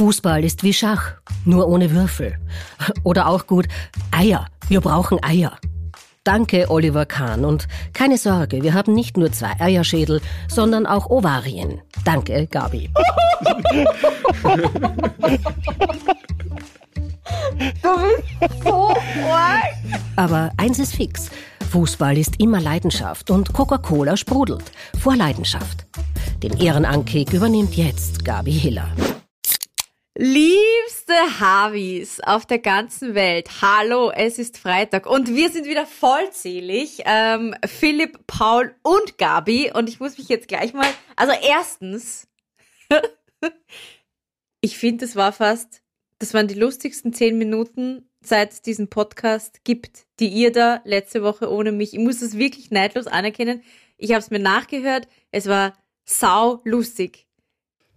Fußball ist wie Schach, nur ohne Würfel. Oder auch gut, Eier. Wir brauchen Eier. Danke, Oliver Kahn. Und keine Sorge, wir haben nicht nur zwei Eierschädel, sondern auch Ovarien. Danke, Gabi. Du bist so arg. Aber eins ist fix. Fußball ist immer Leidenschaft und Coca-Cola sprudelt vor Leidenschaft. Den Ehrenankick übernimmt jetzt Gabi Hiller. Liebste Havis auf der ganzen Welt, hallo, es ist Freitag und wir sind wieder vollzählig. Ähm, Philipp, Paul und Gabi und ich muss mich jetzt gleich mal, also erstens, ich finde, es war fast, das waren die lustigsten zehn Minuten, seit es diesen Podcast gibt, die ihr da letzte Woche ohne mich, ich muss es wirklich neidlos anerkennen, ich habe es mir nachgehört, es war sau lustig.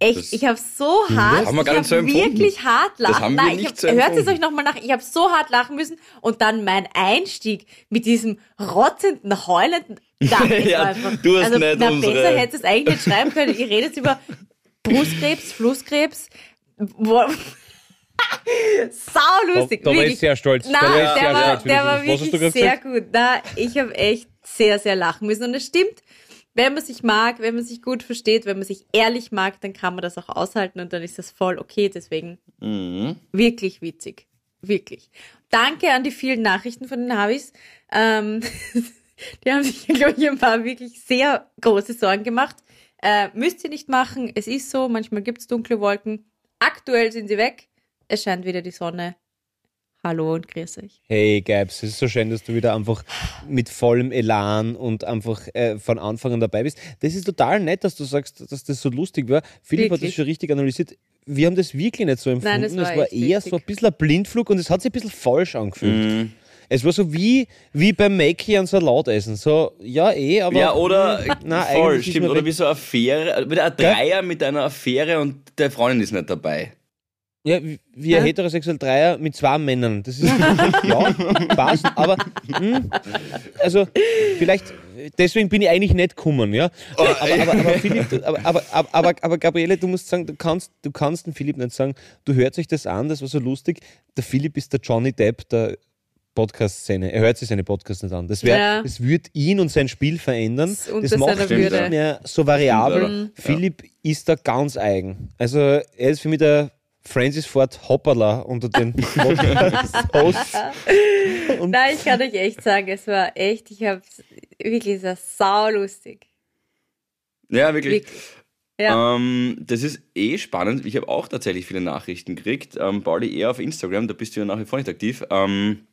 Echt, Das- ich habe so hart, haben wir ich gar so habe empfunden. wirklich hart lachen. Das haben wir Nein, nicht ich hab, hört es euch nochmal nach. Ich habe so hart lachen müssen und dann mein Einstieg mit diesem rotzenden, heulenden. Da, es Ja, du hast also, nicht na, unsere- besser hätte es eigentlich nicht schreiben können. Ihr redet über Brustkrebs, Flusskrebs. Sau lustig. Da, da war ich sehr stolz. Na, da war ich der sehr war, stolz, der war wirklich sehr gut. Na, ich habe echt sehr, sehr lachen müssen. Und es stimmt, wenn man sich mag, wenn man sich gut versteht, wenn man sich ehrlich mag, dann kann man das auch aushalten und dann ist das voll okay. Deswegen Mhm. wirklich witzig. Wirklich. Danke an die vielen Nachrichten von den Havis. Ähm, die haben sich, glaube ich, ein paar wirklich sehr große Sorgen gemacht. Äh, müsst ihr nicht machen. Es ist so, manchmal gibt's dunkle Wolken. Aktuell sind sie weg. Es scheint wieder die Sonne. Hallo und grüß euch. Hey Gabs, es ist so schön, dass du wieder einfach mit vollem Elan und einfach äh, von Anfang an dabei bist. Das ist total nett, dass du sagst, dass das so lustig war. Philipp hat das Wirklich? schon richtig analysiert. Wir haben das wirklich nicht so empfunden. Nein, es war es war eher lustig. so ein bisschen ein Blindflug und es hat sich ein bisschen falsch angefühlt. Mhm. Es war so wie, wie beim Mackie an Salat essen. So, ja eh, aber... Ja, oder Na, voll, eigentlich ist stimmt. Oder wie so eine Affäre, äh, mit einer Dreier mit einer Affäre und der Freundin ist nicht dabei. Ja, wie wie ein heterosexuell Dreier mit zwei Männern. Das ist ja passt, aber hm, also vielleicht deswegen bin ich eigentlich nicht gekommen, ja. Aber, aber, aber, Philipp, du- aber, aber, aber, aber, aber Gabriele, du musst sagen, du kannst, du kannst den Philipp nicht sagen, du hört sich das an, das war so lustig. Der Philipp ist der Johnny Depp der Podcast-Szene. Er hört sich seine Podcasts nicht an. Das, wär, Ja. das wird ihn und sein Spiel verändern. Das ist unter Das macht ihn nicht Würde. mehr so variabel. Stimmt, oder? Philipp ist da ganz eigen. Also er ist für mich der Francis Ford Hoppala unter den Hosts. Nein, ich kann euch echt sagen, es war echt, ich habe wirklich, es war sau lustig. Ja, wirklich. Wirklich. Ja. Ähm, das ist eh spannend. Ich habe auch tatsächlich viele Nachrichten gekriegt. Ähm, Pauli eher auf Instagram, da bist du ja nach wie vor nicht aktiv. Ähm,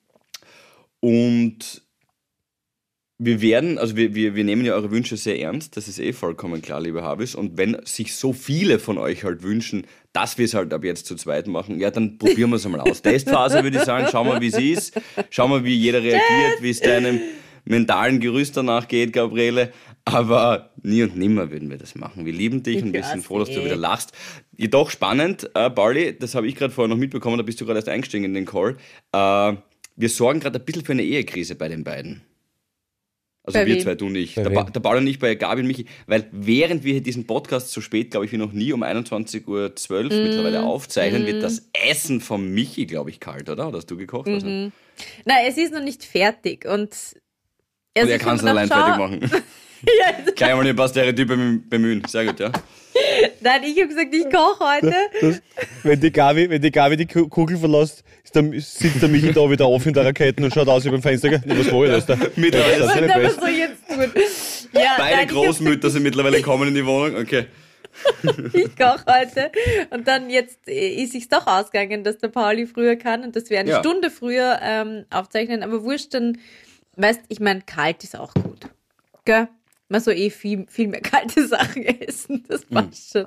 und wir werden, also wir, wir, wir nehmen ja eure Wünsche sehr ernst, das ist eh vollkommen klar, liebe Havis. Und wenn sich so viele von euch halt wünschen, dass wir es halt ab jetzt zu zweit machen, ja, dann probieren wir es einmal aus. Testphase würde ich sagen, schauen wir, wie es ist, schauen wir, wie jeder reagiert, wie es deinem mentalen Gerüst danach geht, Gabriele. Aber nie und nimmer würden wir das machen. Wir lieben dich und wir sind froh, dass du eh. wieder lachst. Jedoch spannend, äh, Pauli, das habe ich gerade vorher noch mitbekommen, da bist du gerade erst eingestiegen in den Call. Äh, wir sorgen gerade ein bisschen für eine Ehekrise bei den beiden. Also Bei wir wem? zwei, du. Bei Der, ba der Paul und ich bei Gabi und Michi. Weil während wir hier diesen Podcast so spät, glaube ich, wie noch nie um 21.12 Uhr Mhm. mittlerweile aufzeichnen, wird das Essen vom Michi, glaube ich, kalt, oder? Oder hast du gekocht? Also, Mhm. Nein, es ist noch nicht fertig und Und er ich kann es allein fertig machen. Ja, Gleich mal ein paar Stereotype bemü- bemühen. Sehr gut, ja. Nein, ich habe gesagt, ich koche heute. Das, wenn, die Gabi, wenn die Gabi die Ku- Kugel verlässt, ist der, sitzt der Michi da wieder auf in der Raketen und schaut aus über dem Fenster. Was war ich das da? Mittlerweile Das ist man so jetzt tun? Ja, Beide nein, Großmütter sind mittlerweile gekommen in die Wohnung. Okay. Ich, koche heute. Und dann jetzt äh, ist sich's doch ausgegangen, dass der Pauli früher kann und dass wir eine Ja. Stunde früher ähm, aufzeichnen. Aber wurscht, dann, weißt ich meine, kalt ist auch gut. Gell? Man soll eh viel, viel mehr kalte Sachen essen. Das Mhm. passt schon.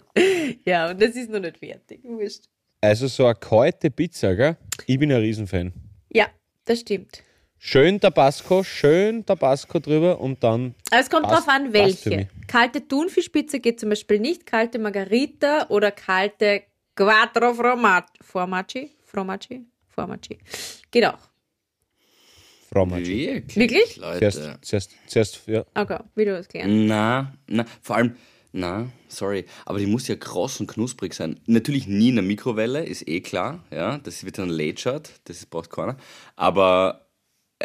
Ja, und das ist noch nicht fertig. Wurscht. Also so eine kalte Pizza, gell? Ich bin ein Riesenfan. Ja, das stimmt. Schön Tabasco, schön Tabasco drüber und dann Aber es kommt Passt- drauf an, welche. Kalte Thunfischpizza geht zum Beispiel nicht, kalte Margarita oder kalte Quattro Formaggi. Formaggi? Formaggi? Formaggi. Frau Maggi. Wirklich? Wirklich? Leute. Zuerst, zuerst, zuerst, ja. Okay, wie du es klären. Na, na, vor allem, Na, sorry. Aber die muss ja kross und knusprig sein. Natürlich nie in der Mikrowelle, ist eh klar. Ja, das wird dann shot, das braucht keiner. Aber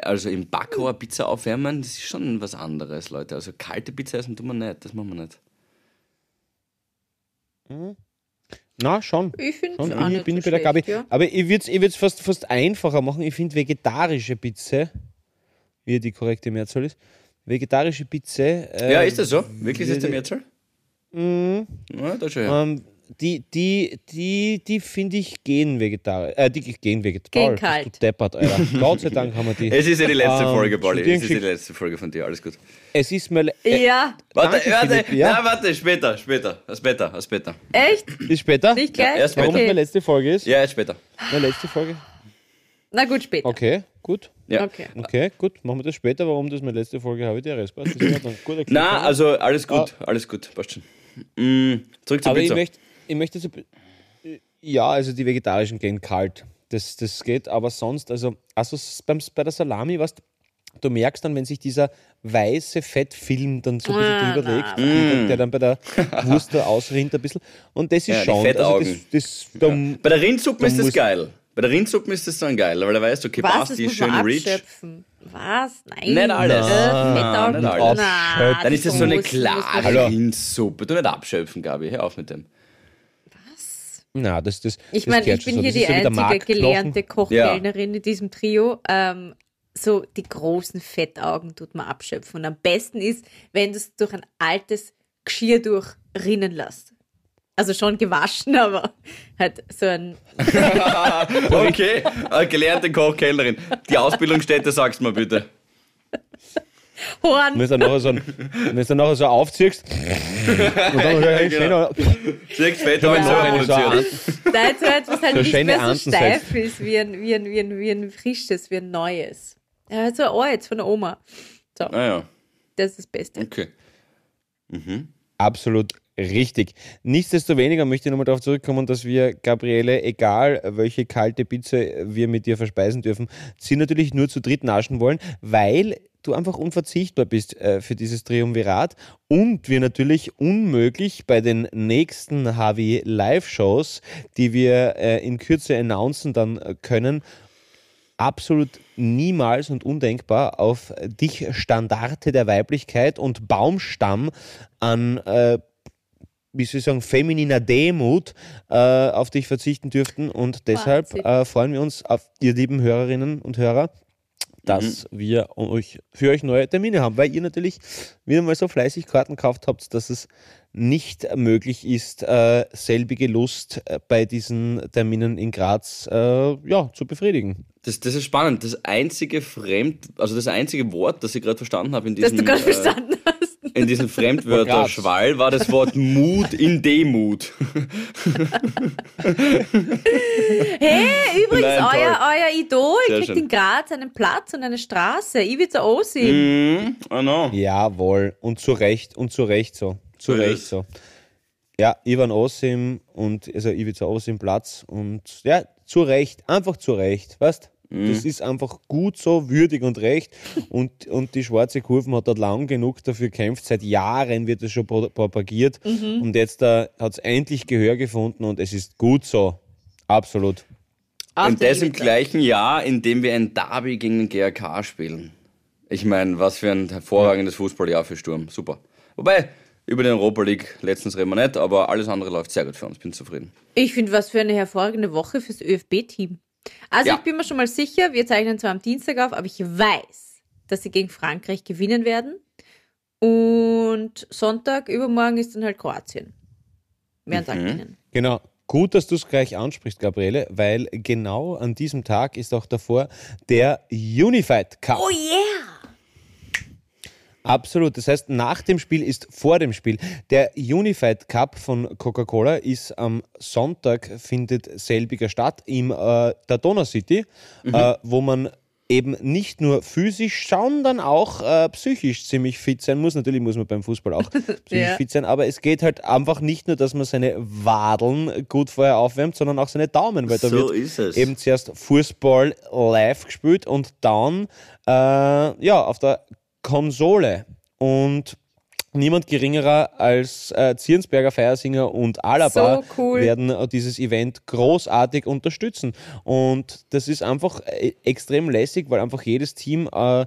also im Backrohr Pizza aufwärmen, das ist schon was anderes, Leute. Also kalte Pizza essen tun wir nicht, das machen wir nicht. Na, schon. Ich finde es auch ich nicht bin so bei der Gabi. schlecht, ja. Aber ich würde es ich würd's fast, fast einfacher machen. Ich finde vegetarische Pizza, wie die korrekte Mehrzahl ist, vegetarische Pizza. äh, Ja, ist das so? Wirklich ist das der würde- Mehrzahl? Mhm. Ja, da schon, ja. Ähm, die, die, die, die finde ich gehen vegetarisch. Äh, die gehen vegetarisch. Gehen Bist kalt. Du deppert, Alter. Gott sei Dank haben wir die. Es ist ja die letzte Ähm, Folge, Polly. Es ist die letzte Folge von dir, alles gut. Es ist mal. Äh, Ja, Warte, Danke, warte, Philipp, ja. na, warte, später, später, später, später. echt? Ist später? Nicht gleich? erst Warum das okay. meine letzte Folge ist? Ja, jetzt später. Meine letzte Folge? Na gut, später. Okay, gut. Ja. Okay. Okay, gut. Machen wir das später. Warum das meine letzte Folge habe ich dir Rest passt. Na, also alles gut, alles gut, passt schon. Mm, zurück zur Aber ich Pizza. möchte, ich möchte so. Ja, also die vegetarischen gehen kalt. Das, das geht, aber sonst, also, also beim, bei der Salami, was du merkst dann, wenn sich dieser weiße Fettfilm dann so ein bisschen Ah, drüber na. legt, der dann bei der Wurst da ausrinnt ein bisschen. Und das ist Ja, schon. Also das, das, da, Bei der Rindsuppe ist das geil. Bei der Rindsuppe ist das dann geil, weil da weißt du, okay, Was? passt, die ist schön rich. abschöpfen. Was? Nein. Nicht alles. Äh, Fettaugen. nicht alles. Na, Dann ist das so eine klare. Rindsuppe. Du nicht abschöpfen, Gabi, hör auf mit dem. Na, das, das, Ich meine, ich bin so. hier Das die einzige gelernte Kochkellnerin in diesem Trio. Ähm, so die großen Fettaugen tut man abschöpfen. Und am besten ist, wenn du es durch ein altes Geschirr durchrinnen lässt. Also schon gewaschen, aber halt so ein. Okay, äh, gelernte Kochkellnerin. Die Ausbildungsstätte sagst du mir bitte. Horn. Wenn du dann nachher so, wenn du dann nachher so aufziehst und dann schön, genau. Siehst fett aber Ja. selber So eine. Nein, so etwas halt So nicht schöne mehr so Anten steif ist wie ein, wie, ein, wie, ein, wie ein frisches, wie ein neues. Ja, so ein altes von der Oma. So, Naja, das ist das Beste. okay. Absolut richtig. Nichtsdestoweniger möchte ich nochmal darauf zurückkommen, dass wir, Gabriele, egal welche kalte Pizza wir mit dir verspeisen dürfen, sie natürlich nur zu dritt naschen wollen, weil du einfach unverzichtbar bist äh, für dieses Triumvirat und wir natürlich unmöglich bei den nächsten HW Live-Shows, die wir äh, in Kürze announcen dann äh, können, absolut niemals und undenkbar auf dich Standarte der Weiblichkeit und Baumstamm an, äh, wie soll ich sagen, femininer Demut äh, auf dich verzichten dürften. Und deshalb äh, freuen wir uns auf ihr lieben Hörerinnen und Hörer, dass wir euch, für euch neue Termine haben, weil ihr natürlich wieder mal so fleißig Karten gekauft habt, dass es nicht möglich ist, äh, selbige Lust äh, bei diesen Terminen in Graz äh, ja, zu befriedigen. Das, das ist spannend. Das einzige Fremd, also das einzige Wort, das ich gerade verstanden habe in diesem, du gerade äh, verstanden hast. In diesem Fremdwörterschwall, war das Wort Mut in Demut. Hey, übrigens, Nein, euer, euer Idol Sehr kriegt schön. in Graz einen Platz und eine Straße. Ibiza Osim. Mm, I know. Jawohl, und zu Recht, und zu Recht so. Zu So ist Recht so. Ja, Ivan Osim und also Ivica Osim Platz und ja, zu Recht, einfach zu Recht, weißt? Mhm. Das ist einfach gut so, würdig und recht. Und, und die schwarze Kurven hat dort lang genug dafür gekämpft. Seit Jahren wird es schon pro- propagiert. Mhm. Und jetzt da hat es endlich Gehör gefunden und es ist gut so. Absolut. Auf Und das im gleichen Jahr, in dem wir ein Derby gegen den GRK spielen. Ich meine, was für ein hervorragendes Fußballjahr für Sturm. Super. Wobei, über den Europa League letztens reden wir nicht, aber alles andere läuft sehr gut für uns. Bin zufrieden. Ich finde, was für eine hervorragende Woche fürs ÖFB-Team. Also Ja. ich bin mir schon mal sicher, wir zeichnen zwar am Dienstag auf, aber ich weiß, dass sie gegen Frankreich gewinnen werden. Und Sonntag, übermorgen ist dann halt Kroatien. Werden Mhm. mhm. gewinnen. Genau. Gut, dass du es gleich ansprichst, Gabriele, weil genau an diesem Tag ist auch davor der Unified Cup. Oh yeah! Absolut. Das heißt, nach dem Spiel ist vor dem Spiel. Der Unified Cup von Coca-Cola ist am Sonntag, findet selbiger statt, im äh, der Donau City, äh, wo man eben nicht nur physisch, sondern auch äh, psychisch ziemlich fit sein muss. Natürlich muss man beim Fußball auch psychisch Ja. fit sein, aber es geht halt einfach nicht nur, dass man seine Wadeln gut vorher aufwärmt, sondern auch seine Daumen, weil da So wird ist es. eben zuerst Fußball live gespielt und dann äh, ja auf der Konsole. Und niemand geringerer als äh, Ziensberger Feiersinger und Alaba So cool. werden dieses Event großartig unterstützen. Und das ist einfach äh, extrem lässig, weil einfach jedes Team äh,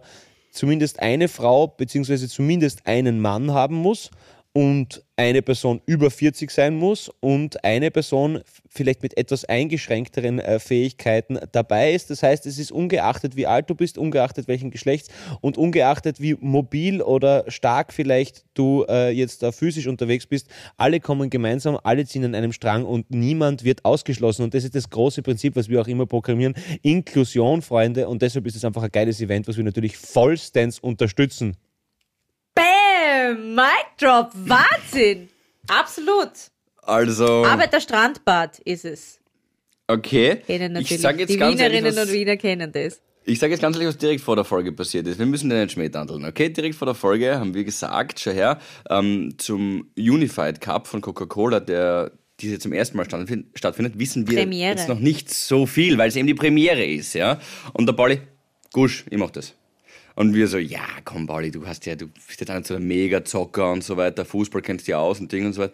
zumindest eine Frau beziehungsweise zumindest einen Mann haben muss und eine Person über 40 sein muss und eine Person vielleicht mit etwas eingeschränkteren äh, Fähigkeiten dabei ist. Das heißt, es ist ungeachtet, wie alt du bist, ungeachtet welchen Geschlechts und ungeachtet, wie mobil oder stark vielleicht du äh, jetzt da physisch unterwegs bist. Alle kommen gemeinsam, alle ziehen an einem Strang und niemand wird ausgeschlossen. Und das ist das große Prinzip, was wir auch immer proklamieren. Inklusion, Freunde. Und deshalb ist es einfach ein geiles Event, was wir natürlich vollstens unterstützen. Mic Drop! Wahnsinn! Absolut. Also, Arbeiterstrandbad ist es. okay. Kennen natürlich. Ich sage jetzt Die ganz Wienerinnen ehrlich, was, und Wiener kennen das. Ich sage jetzt ganz ehrlich, was direkt vor der Folge passiert ist. Wir müssen den nicht schmähtandeln, okay? Direkt vor der Folge haben wir gesagt, schau her, ähm, zum Unified Cup von Coca-Cola, der diese zum ersten Mal stattfind- stattfindet, wissen wir Premiere. jetzt noch nicht so viel, weil es eben die Premiere ist, ja? Und der Pauli, Gusch, ich mach das. Und wir so, ja, komm, Pauli, du hast ja, du bist ja dann so ein Mega-Zocker und so weiter, Fußball kennst du ja aus und Ding und so weiter.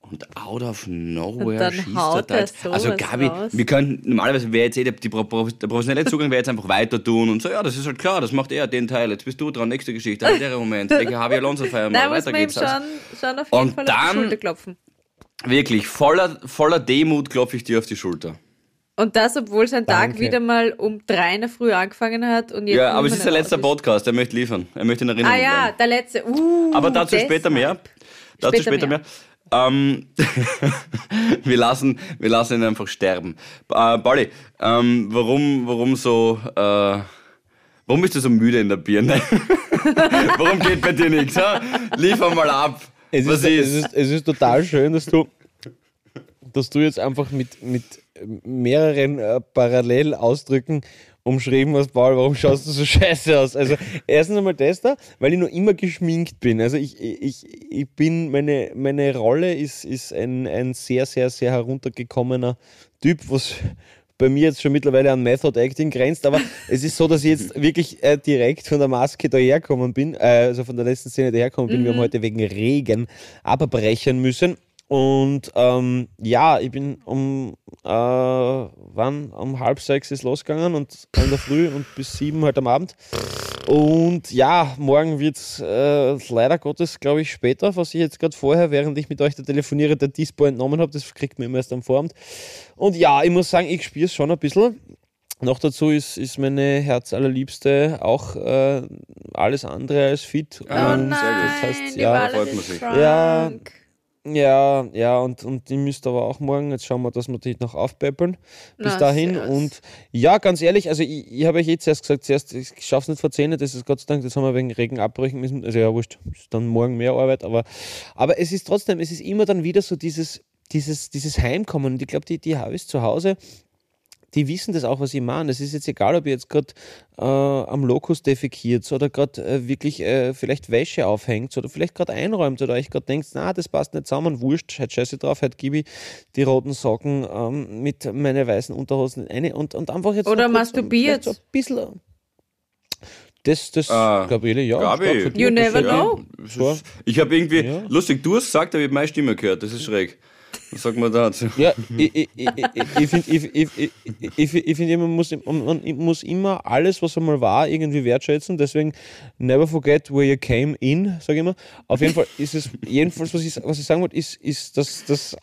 Und out of nowhere dann schießt er da jetzt. Also Gabi, raus. wir können, normalerweise wäre jetzt eh der, die, der professionelle Zugang wäre jetzt einfach weiter tun und so, ja, das ist halt klar, das macht er den Teil, jetzt bist du dran, nächste Geschichte, ah, der Moment, welche Javi Alonso feiern muss weiter geht's. Also, schon, schon auf jeden Und Fall auf die dann- Schulter klopfen. wirklich, voller, voller Demut klopfe ich dir auf die Schulter. Und das, obwohl sein Tag Danke. wieder mal um drei in der Früh angefangen hat und jetzt Ja, aber es ist der letzte aus Podcast, er möchte liefern, er möchte in Erinnerung Ah ja, bleiben. der letzte. Uh, Aber dazu später deshalb. mehr. Dazu Später später, mehr. mehr. Ähm, wir, lassen, wir lassen ihn einfach sterben. Äh, Pauli, ähm, warum, warum so, äh, warum bist du so müde in der Birne? warum geht bei dir nichts? Ha? Liefer mal ab. Es Was ist, ist? Es, ist, es ist total schön, dass du, dass du jetzt einfach mit, mit mehreren äh, Parallelausdrücken umschrieben hast, Paul, warum schaust du so scheiße aus? Also erstens einmal das da, weil ich noch immer geschminkt bin. Also ich, ich, ich bin, meine, meine Rolle ist, ist ein, ein sehr, sehr, sehr heruntergekommener Typ, was bei mir jetzt schon mittlerweile an Method Acting grenzt, aber es ist so, dass ich jetzt wirklich äh, direkt von der Maske daherkommen bin, äh, also von der letzten Szene daherkommen bin. Wir haben heute wegen Regen abbrechen müssen. Und ähm, ja, ich bin um äh, wann? Um halb sechs ist losgegangen und in der Früh und bis sieben halt am Abend. Und ja, morgen wird es äh, leider Gottes, glaube ich, später, was ich jetzt gerade vorher, während ich mit euch da telefoniere, der Dispo entnommen habe. Das kriegt man immer erst am Vorabend. Und ja, ich muss sagen, ich spiele es schon ein bisschen. Noch dazu ist, ist meine Herzallerliebste auch äh, alles andere als fit. Oh Und nein, das heißt, die ja, freut man sich. Ja. Ja, ja, und, und die müsste aber auch morgen, jetzt schauen wir, dass wir die noch aufpäppeln bis Na, dahin. servus. Und ja, ganz ehrlich, also ich, ich habe euch jetzt erst gesagt, zuerst, ich schaffe es nicht vor 10, das ist Gott sei Dank, das haben wir wegen Regen abbrechen müssen. Also ja, wurscht, ist dann morgen mehr Arbeit, aber, aber es ist trotzdem, es ist immer dann wieder so dieses, dieses, dieses Heimkommen. Und ich glaube, die, die habe ich zu Hause, die wissen das auch, was ich meine. Es ist jetzt egal, ob ihr jetzt gerade äh, am Lokus defekiert oder gerade äh, wirklich äh, vielleicht Wäsche aufhängt oder vielleicht gerade einräumt oder euch gerade denkt, na, das passt nicht zusammen, wurscht, halt scheiße drauf, halt gebe ich die roten Socken ähm, mit meine weißen Unterhosen eine und, und einfach jetzt Oder masturbiert. So ein bisschen. Das, das, Ah, Gabriele, ja. Gabi. You never know. Ich habe irgendwie, Ja. lustig, du hast gesagt, aber ich habe meine Stimme gehört, das ist schräg. Was sagt man dazu? Ja, ich, finde, man, muss, immer alles, was einmal war, irgendwie wertschätzen. Deswegen never forget where you came in, sage ich immer. Auf jeden Fall ist es, jedenfalls, was ich, was ich sagen wollte, ist, ist dass, dass,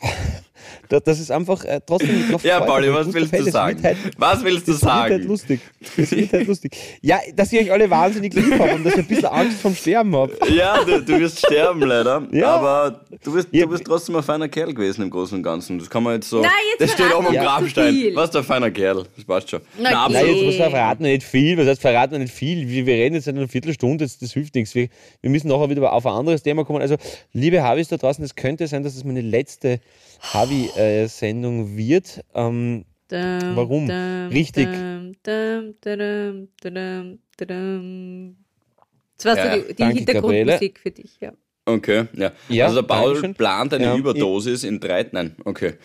dass es einfach äh, trotzdem Ja, Pauli, hat. was willst du Es sagen? halt- Was willst du Das wird halt sagen? lustig. Das wird halt lustig. Ja, dass ich euch alle wahnsinnig lieb habe und dass ich ein bisschen Angst vom Sterben habe. Ja, du, du wirst sterben leider. Ja. Aber du bist, du bist trotzdem ein feiner Kerl gewesen im Großen und Ganzen. Das kann man jetzt so. Na, jetzt das steht oben am Grabstein. Was der feiner Kerl. Das passt schon. Na, Na, okay. Nein, jetzt muss man verraten wir nicht viel. Was heißt verraten wir nicht viel? Wir, wir reden jetzt seit einer Viertelstunde, das, das hilft nichts. Wir, wir müssen nachher wieder auf ein anderes Thema kommen. Also, liebe Havis da draußen, es könnte sein, dass es meine letzte Havi-Sendung wird. Ähm, Dum, Warum? dum, Richtig. dum, dum, dum, dum, dum. Das war Ja, so die, die Hintergrundmusik für dich, ja. Okay, ja. Ja, also der Paul plant eine Ja, Überdosis in drei. Nein, okay.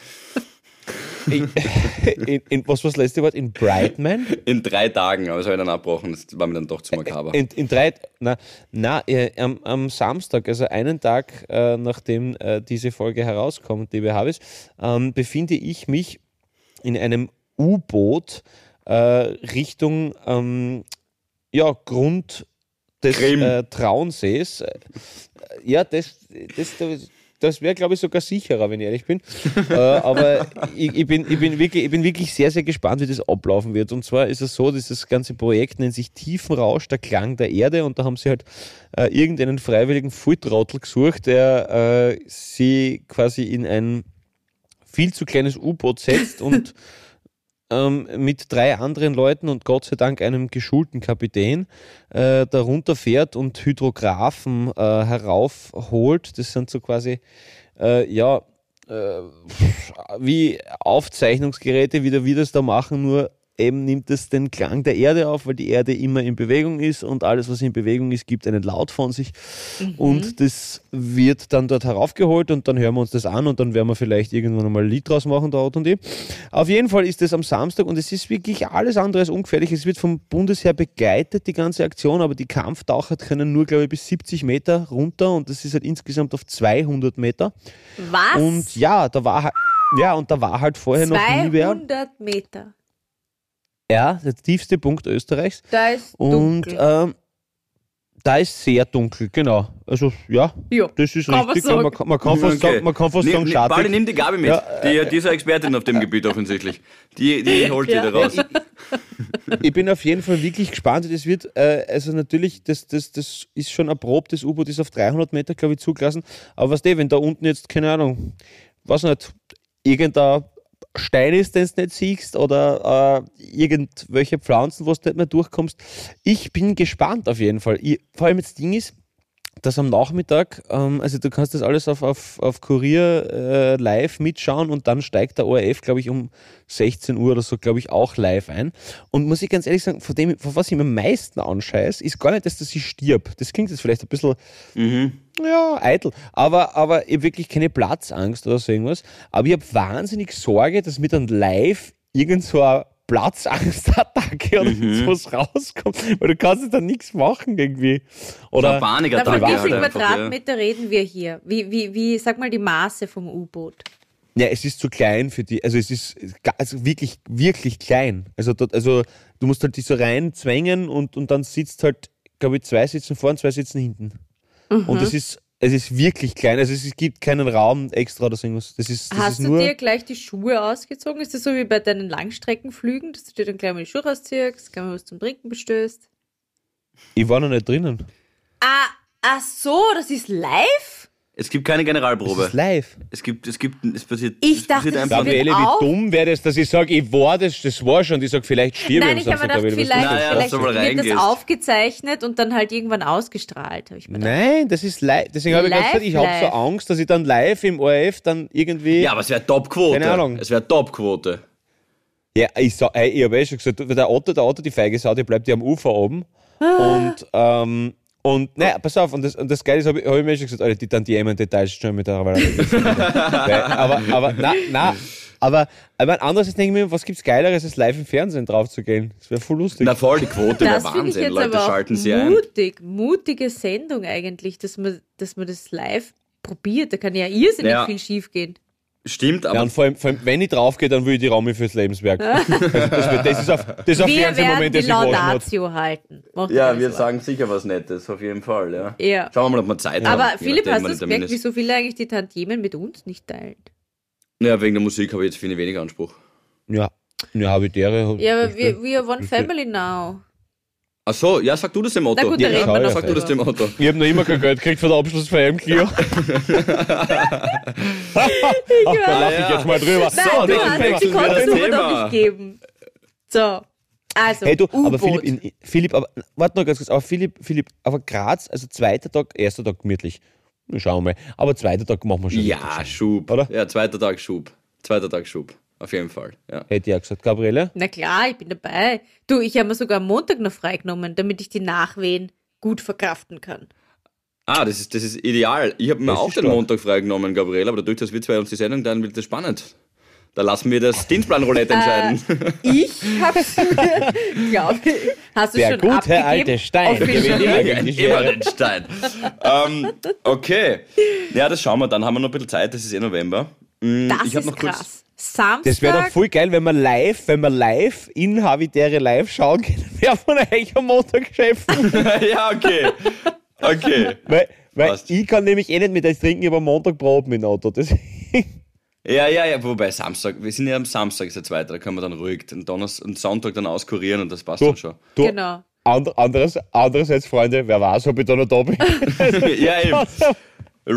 in, in, was war das letzte Wort? In Brightman? In drei Tagen, aber das habe ich dann abbrochen. Das war mir dann doch zu makaber. In, in drei, na, na äh, am, am Samstag, also einen Tag äh, nachdem äh, diese Folge herauskommt, liebe Habis, ähm, befinde ich mich in einem U-Boot äh, Richtung ähm, ja, Grund des äh, Traunsees. Äh, Ja, das, das, das, das wäre, glaube ich, sogar sicherer, wenn ich ehrlich bin. äh, aber ich, ich, bin, ich, bin wirklich, ich bin wirklich sehr, sehr gespannt, wie das ablaufen wird. Und zwar ist es so, dass das ganze Projekt nennt sich Tiefenrausch, der Klang der Erde. Und da haben sie halt äh, irgendeinen freiwilligen Fulltrottel gesucht, der äh, sie quasi in ein viel zu kleines U-Boot setzt und ähm, mit drei anderen Leuten und Gott sei Dank einem geschulten Kapitän äh, darunter fährt und Hydrographen äh, heraufholt. Das sind so quasi, äh, ja, äh, wie Aufzeichnungsgeräte, wie, der- wie das da machen, nur eben nimmt es den Klang der Erde auf, weil die Erde immer in Bewegung ist und alles, was in Bewegung ist, gibt einen Laut von sich. Und das wird dann dort heraufgeholt und dann hören wir uns das an und dann werden wir vielleicht irgendwann einmal ein Lied draus machen, Otto und ich. Auf jeden Fall ist das am Samstag und es ist wirklich alles andere als ungefährlich. Es wird vom Bundesheer begleitet, die ganze Aktion, aber die Kampftaucher können nur, glaube ich, bis 70 Meter runter und das ist halt insgesamt auf 200 Meter. Was? Und ja, da war halt, ja, und da war halt vorher noch nie wer. 200 Meter. Ja, der tiefste Punkt Österreichs. Da ist Und dunkel. ähm, da ist sehr dunkel, genau. Also ja, ja. das ist Kann richtig. Man, kann, man kann fast Okay. sagen, man kann fast Nimm- sagen. Bali, nimm die Gabi mit. Ja, die, die ist eine Expertin auf dem Gebiet offensichtlich. Die, die holt die Ja. da raus. ich bin auf jeden Fall wirklich gespannt. Das wird, äh, also natürlich, das, das, das ist schon erprobt. Das U-Boot ist auf 300 Meter, glaube ich, zugelassen. Aber was der, wenn da unten jetzt, keine Ahnung, was nicht, irgendein Stein ist, den du nicht siehst oder äh, irgendwelche Pflanzen, wo du nicht mehr durchkommst. Ich bin gespannt auf jeden Fall. Ich, vor allem das Ding ist, dass am Nachmittag, ähm, also du kannst das alles auf, auf, auf Kurier äh, live mitschauen und dann steigt der ORF, glaube ich, um 16 Uhr oder so, glaube ich, auch live ein. Und muss ich ganz ehrlich sagen, von dem, von was ich mir am meisten anscheiß, ist gar nicht, dass das ich stirb. Das klingt jetzt vielleicht ein bisschen Mhm. Ja, eitel. Aber, aber ich habe wirklich keine Platzangst oder so irgendwas. Aber ich habe wahnsinnig Sorge, dass mir dann live irgend so eine Platzangstattacke oder Mhm. sowas rauskommt. Weil du kannst jetzt dann nichts machen irgendwie. Oder Eine Panikattacke wie ja. Quadratmeter reden wir hier? Wie, wie, wie, sag mal die Maße vom U-Boot. Ja, es ist zu klein für die, also es ist also wirklich, wirklich klein. Also, dort, also du musst halt die so reinzwängen und, und dann sitzt halt, glaube ich, zwei sitzen vorne, zwei sitzen hinten. Und es ist, es ist wirklich klein. Also es gibt keinen Raum extra oder so irgendwas. Das ist, das Hast ist du dir gleich die Schuhe ausgezogen? Ist das so wie bei deinen Langstreckenflügen, dass du dir dann gleich mal die Schuhe ausziehst, gleich mal was zum Trinken bestößt? Ich war noch nicht drinnen. Ah, ach so, das ist live? Es gibt keine Generalprobe. ist live. Es gibt, es gibt, es passiert, Ich es dachte, passiert das einfach Gabriele, wie dumm wäre das, dass ich sage, ich war das, das war schon. Ich sage, vielleicht stirb Nein, ich ich am habe Samstag, gedacht, Gabriele, was vielleicht, ist das? Naja, vielleicht mal wird das aufgezeichnet und dann halt irgendwann ausgestrahlt. Ich mir gedacht. Nein, das ist live. Deswegen habe ich Live, gesagt, ich habe so. Angst, dass ich dann live im ORF dann irgendwie. Ja, aber es wäre Topquote. Keine Ahnung. Es wäre Topquote. Ja, ich, ich habe eh schon gesagt, der Otto, der Otto, die feige Sau, die bleibt ja am Ufer oben. Und, ähm, und, naja, pass auf, und das, und das Geile ist, habe ich, hab ich mir schon gesagt, Alter, die dann die Details schon mit der Weil, aber, aber, na, na, aber, aber andererseits denke ich mir, was gibt's Geileres, als live im Fernsehen drauf zu gehen? Das wäre voll lustig. Na voll, die Quote wäre ich Wahnsinn. jetzt Leute schalten sie ein. mutig, mutige Sendung eigentlich, dass man, dass man das live probiert. Da kann ja irrsinnig Ja. viel schief gehen. Stimmt, ja, aber und vor allem, vor allem, wenn ich draufgehe, dann will ich die Raum fürs Lebenswerk. also das, wird, das ist auf, das ist auf Wir werden Fernsehmoment, die das ich waschen hat. Laudatio halten. Macht ja, wir Sorgen. sagen sicher was Nettes, auf jeden Fall, ja. Ja. Schauen wir mal, ob wir Zeit haben. Aber Philipp, hast du das gemerkt, wieso viele eigentlich die Tantiemen mit uns nicht teilen? Ja, wegen der Musik habe ich jetzt finde ich wenig Anspruch. Ja, ja Habitäre. Ja, aber wir, we are one family now. Ach so, ja, sag du das dem Otto. Na gut, Ja, ja, noch Sag du das dem Otto. Ich habe noch immer kein Geld gekriegt von der Abschlussfeier im Clio. Ach, da lache ich ja. jetzt mal drüber. Nein, So, du das hast uns die Kontonummer noch nicht geben. So, also, Hey du, aber. Philipp, in, Philipp, aber warte noch ganz kurz, aber Philipp, Philipp, aber Graz, also zweiter Tag, erster Tag gemütlich. Schauen wir mal. Aber zweiter Tag machen wir schon. Ja, Schub. Oder? Ja, zweiter Tag Schub. Zweiter Tag Schub. Auf jeden Fall, ja. Hätte ich auch gesagt. Gabriele? Na klar, ich bin dabei. Du, ich habe mir sogar am Montag noch freigenommen, damit ich die Nachwehen gut verkraften kann. Ah, das ist, das ist ideal. Ich habe mir Das auch den stark. Montag freigenommen, Gabriele, aber dadurch, dass wir zwei uns die Sendung teilen, wird das spannend. Da lassen wir das Dienstplan-Roulette entscheiden. Ich habe es mir, glaube ich, hast du Der schon gute abgegeben? alte Stein gewinnt immer den Stein. ähm, okay. Ja, das schauen wir. Dann haben wir noch ein bisschen Zeit. Das ist eh November. Mm, Das ich ist noch kurz. Samstag. Das wäre doch voll geil, wenn wir live, wenn wir live in Habitäre live schauen können, wer von euch am Montag chefen. ja, okay. Okay. weil weil ich kann nämlich eh nicht mit euch trinken, ich habe am Montag Proben im Auto. Das, Ja, ja, ja, wobei Samstag, wir sind ja am Samstag, ist der zweite, da können wir dann ruhig den Donnerstag und Sonntag dann auskurieren und das passt du, dann schon. du, Genau. and, anderes, andererseits, Freunde, wer weiß, ob ich da noch da bin. ja, eben.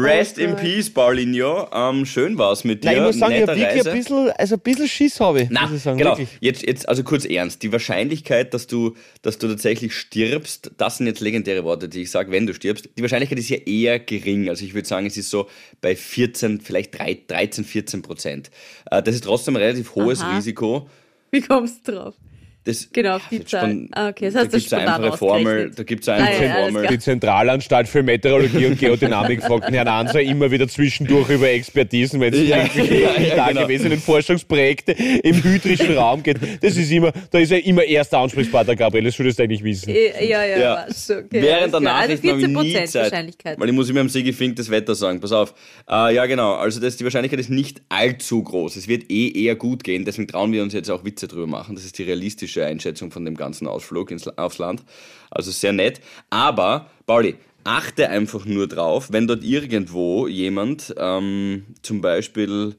Rest in peace, Paulinho. Ähm, schön war's mit dir. Nein, ich muss sagen, ich Nette habe wirklich Reise. ein bisschen, also ein bisschen Schiss habe ich, muss ich sagen, genau. wirklich. Jetzt, jetzt, also kurz ernst. Die Wahrscheinlichkeit, dass du, dass du tatsächlich stirbst, das sind jetzt legendäre Worte, die ich sage, wenn du stirbst. Die Wahrscheinlichkeit ist ja eher gering. Also ich würde sagen, es ist so bei 14, vielleicht drei- 13, 14 Prozent. Äh, Das ist trotzdem ein relativ hohes Aha. Risiko. Wie kommst du drauf? Das, Genau, Zahl. spon- Ah, okay, das da hast du gibt's eine einfache Formel. Da gibt es eine Ah, einfache ja, Formel. Die Zentralanstalt für Meteorologie und Geodynamik fragt den Herrn Anser immer wieder zwischendurch über Expertisen, wenn es Ja, um die ja, ja, da genau. gewesenen Forschungsprojekte im hydrischen Raum geht. Das ist immer, da ist er immer erster Ansprechpartner, Gabriel, das solltest du eigentlich wissen. Äh, Ja, ja, Ja. okay, Während der klar. Nachrichten Also habe ich 14% nie Zeit, Wahrscheinlichkeit. weil ich muss immer am Sigi Fink das Wetter sagen. Pass auf. Äh, ja, genau. Also das, die Wahrscheinlichkeit ist nicht allzu groß. Es wird eh eher gut gehen. Deswegen trauen wir uns jetzt auch Witze drüber machen. Das ist die realistische Einschätzung von dem ganzen Ausflug ins, aufs Land. Also sehr nett. Aber, Pauli, achte einfach nur drauf, wenn dort irgendwo jemand ähm, zum Beispiel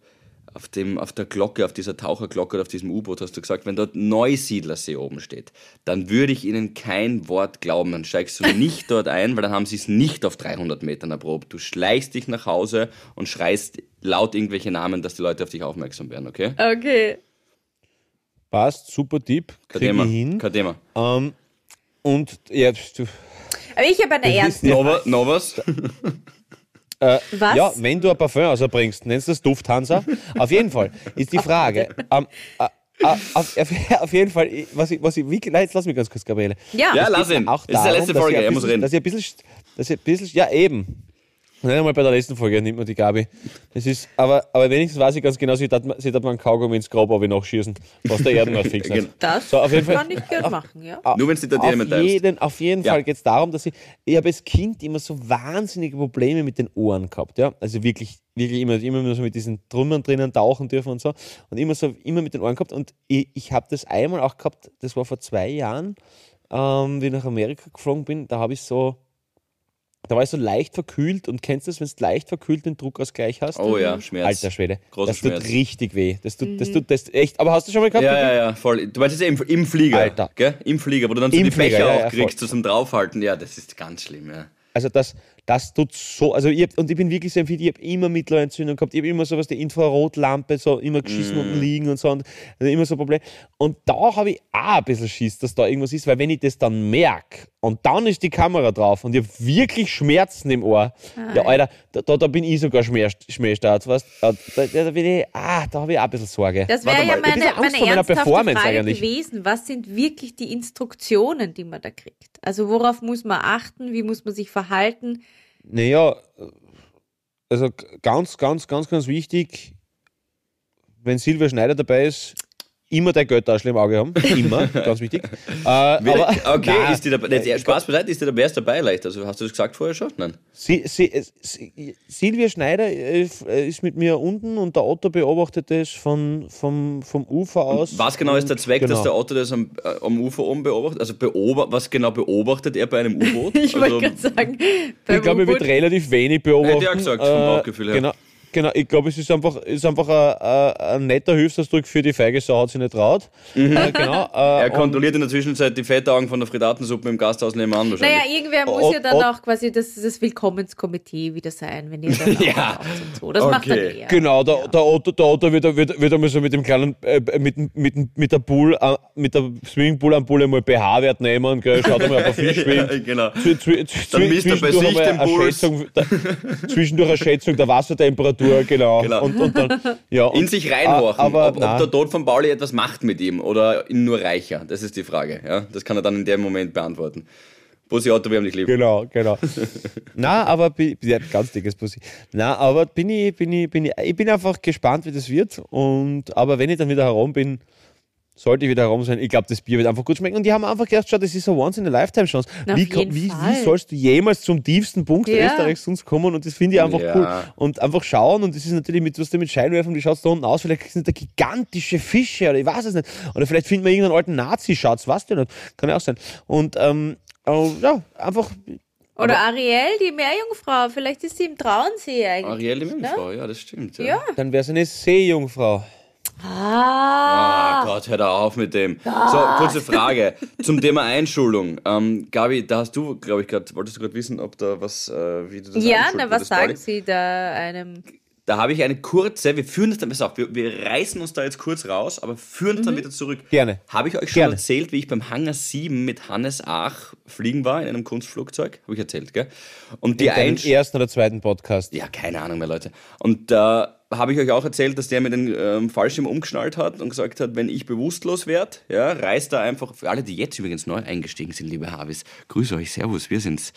auf, dem, auf der Glocke, auf dieser Taucherglocke oder auf diesem U-Boot hast du gesagt, wenn dort Neusiedlersee oben steht, dann würde ich ihnen kein Wort glauben. Dann steigst du nicht dort ein, weil dann haben sie es nicht auf 300 Metern erprobt. Du schleichst dich nach Hause und schreist laut irgendwelche Namen, dass die Leute auf dich aufmerksam werden, okay? Okay. Passt, super Tipp, kriege Kadema. ich hin. Kadema. Ähm, und ja, du, Aber ich habe eine ernste Nova, Novas? äh, Was? ja, wenn du ein Parfum rausbringst, nennst du das Dufthansa. Auf jeden Fall ist die Frage, ähm, äh, äh, auf, auf, auf jeden Fall, was ich, was ich, wie, nein, jetzt lass mich ganz kurz, Gabriele. Ja. Ja, lass ihn. Auch Das ist die darum, letzte Folge, er muss reden. Dass ich ein bisschen, dass ich ein bisschen, ja eben. Nicht einmal bei der letzten Folge nimmt man die Gabi. Das ist, aber, aber wenigstens weiß ich ganz genau, sie hat, sie hat man Kaugummi ins Grab aber nachschießen, was der Erdenwald fix hat. Genau. Das So, auf jeden Fall- kann ich gerne machen, ja. Nur wenn's nicht der Dämon auf jeden, auf jeden Ja. Fall geht es darum, dass ich, ich habe als Kind immer so wahnsinnige Probleme mit den Ohren gehabt, ja, also wirklich, wirklich immer, immer nur so mit diesen Trümmern drinnen tauchen dürfen und so und immer so, immer mit den Ohren gehabt und ich, ich habe das einmal auch gehabt, das war vor zwei Jahren, ähm, wie ich nach Amerika geflogen bin, da habe ich so, da war ich so leicht verkühlt und kennst du das, wenn du leicht verkühlt den Druckausgleich hast? Oh ja, Schmerz. Alter Schwede, Großer das tut Schmerz. richtig weh, das tut, das tut, das echt, aber hast du schon mal gehabt? Ja, ja, ja, voll. Du meinst jetzt im, im Flieger, Alter. gell? Im Flieger, wo du dann so Im die Flieger, Fächer ja, ja, auch kriegst, voll. so zum Draufhalten. Ja, das ist ganz schlimm, ja. Also das, das tut so, also ich hab, und ich bin wirklich sehr empfindlich, ich habe immer Mittelohrentzündung gehabt, ich habe immer sowas, die Infrarotlampe, so immer geschissen Mm. unten liegen und so, und also immer so ein Problem. Und da habe ich auch ein bisschen Schiss, dass da irgendwas ist, weil wenn ich das dann merke und dann ist die Kamera drauf und ich habe wirklich Schmerzen im Ohr, ja Alter, da, da, da bin ich sogar Schmähstart, weißt da, da, da bin ich, ah, da habe ich auch ein bisschen Sorge. Das wäre ja bisschen meine, Angst meine Performance Frage eigentlich. gewesen. Was sind wirklich die Instruktionen, die man da kriegt? Also worauf muss man achten? Wie muss man sich verhalten? Naja, also ganz, ganz, ganz, ganz wichtig, wenn Silvia Schneider dabei ist, immer der Götterarschl im Auge haben. Immer, ganz wichtig. Äh, aber, okay, nein, ist die dabei? Jetzt, Spaß beiseite, ist die dabei, ist dabei leicht? Also hast du das gesagt vorher schon? Nein. Sie, sie, sie, Silvia Schneider äh, ist mit mir unten und der Otto beobachtet das von, vom, vom Ufer aus. Was genau ist der Zweck, genau. dass der Otto das am, äh, am Ufer oben beobachtet? Also beobacht, was genau beobachtet er bei einem U-Boot? Ich also, wollte gerade sagen, Ich glaube, er wird relativ wenig beobachten. Hätte ich auch gesagt, vom Bauchgefühl her. Genau, genau. ich glaube, es ist einfach, ist einfach ein, ein, ein netter Hilfsausdruck für die feige Sau, hat sie nicht traut. Äh, genau, äh, er kontrolliert in der Zwischenzeit die Fettaugen von der Frittatensuppe im Gasthaus nebenan wahrscheinlich. Naja, irgendwer muss Ot- ja dann Ot- auch quasi das, das Willkommenskomitee wieder sein, wenn ihr dann Ja. so. Das macht dann Okay. er. Genau, der, der Otto, der Otto wird, wird, wird einmal so mit dem kleinen, äh, mit, mit, mit der Pool, äh, mit der Swimmingpool am Pool einmal pH-Wert nehmen, gell, schaut einmal, ob er viel schwimmt. ja, genau. Zwi- zwi- zwi- Dann misst er bei zwischendurch sich einmal den eine Puls. Schätzung, der, zwischendurch eine Schätzung der Wassertemperatur, genau. Genau. Und, und dann, ja, In und- sich reinhorchen, aber ob, ob der Tod von Pauli etwas macht mit ihm oder ihn nur reicher. Das ist die Frage. Ja? Das kann er dann in dem Moment beantworten. Bussi Otto, wir haben dich lieb. Genau, genau. Na, aber bin, ja, ganz dickes Pussy. Na, aber bin ich, bin ich, bin ich, ich bin einfach gespannt, wie das wird. Und aber wenn ich dann wieder herum bin, sollte ich wieder herum sein, ich glaube, das Bier wird einfach gut schmecken. Und die haben einfach gedacht, schau, das ist eine Once-in-a-Lifetime-Chance. Na, Wie, wie, wie sollst du jemals zum tiefsten Punkt Ja. Österreichs sonst kommen? Und das finde ich einfach Ja. cool. Und einfach schauen, und das ist natürlich mit, was du mit Scheinwerfern, wie schaut es da unten aus? Vielleicht sind da gigantische Fische oder ich weiß es nicht. Oder vielleicht finden wir irgendeinen alten Nazi-Schatz, weißt du nicht. Kann ja auch sein. Und ähm, äh, ja, einfach Oder Ariel, die Meerjungfrau, vielleicht ist sie im Traunsee eigentlich. Ariel die Meerjungfrau, ja, das stimmt. Ja. Ja. Dann wäre es eine Seejungfrau. Ah. Ah, Gott, hör da auf mit dem. So, kurze Frage zum Thema Einschulung. Ähm, Gabi, da hast du, glaube ich, gerade, wolltest du gerade wissen, ob da was, äh, wie du das Ja, na, was sagen? Sie da einem? Da habe ich eine kurze, wir führen das dann, pass auf, wir, wir reißen uns da jetzt kurz raus, aber führen es dann wieder zurück. Gerne. Habe ich euch schon Gerne. erzählt, wie ich beim Hangar 7 mit Hannes Ach fliegen war in einem Kunstflugzeug? Habe ich erzählt, gell? Und die In ersten oder zweiten Podcast. Ja, keine Ahnung mehr, Leute. Und da habe ich euch auch erzählt, dass der mir den ähm, Fallschirm umgeschnallt hat und gesagt hat, wenn ich bewusstlos werde, ja, reißt er einfach, für alle, die jetzt übrigens neu eingestiegen sind, liebe Havis, grüße euch, servus, wir sind's.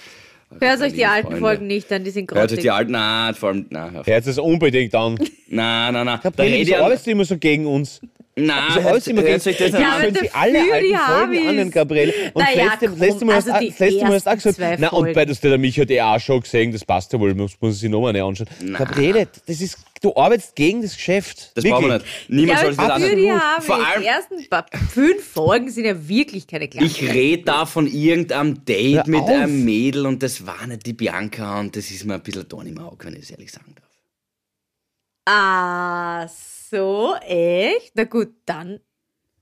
Hört euch die alten Freunde. Folgen nicht an, die sind Hört euch grottig. die alten, na, vor allem, na, hör. Hört es unbedingt an. na, na, na. Da Gabriele, rede wieso ich an, arbeitest du immer so gegen uns? Na, Wieso hört, du immer hört euch das Ja, Hören Sie alle alten Folgen an, Gabriele. Und Naja, das letzte, komm, letzte Mal hast also du die das letzte Mal hast du auch gesagt, na, und bei der Micha hat eh auch schon gesehen, das passt ja wohl, muss, muss sich nochmal anschauen. Gabriele, das ist, du arbeitest gegen das Geschäft. Das brauchen wir Wirklich. nicht. Niemand Ja, soll sich das aber für anhören. die Habis. Vor allem- Die ersten fünf Folgen sind ja wirklich keine kleinen. Ich rede da von irgendeinem Date Hör mit auf. einem Mädel und das war nicht die Bianca und das ist mir ein bisschen Dorn im Auge, wenn ich es ehrlich sagen darf. Ah, so, echt? Na gut, dann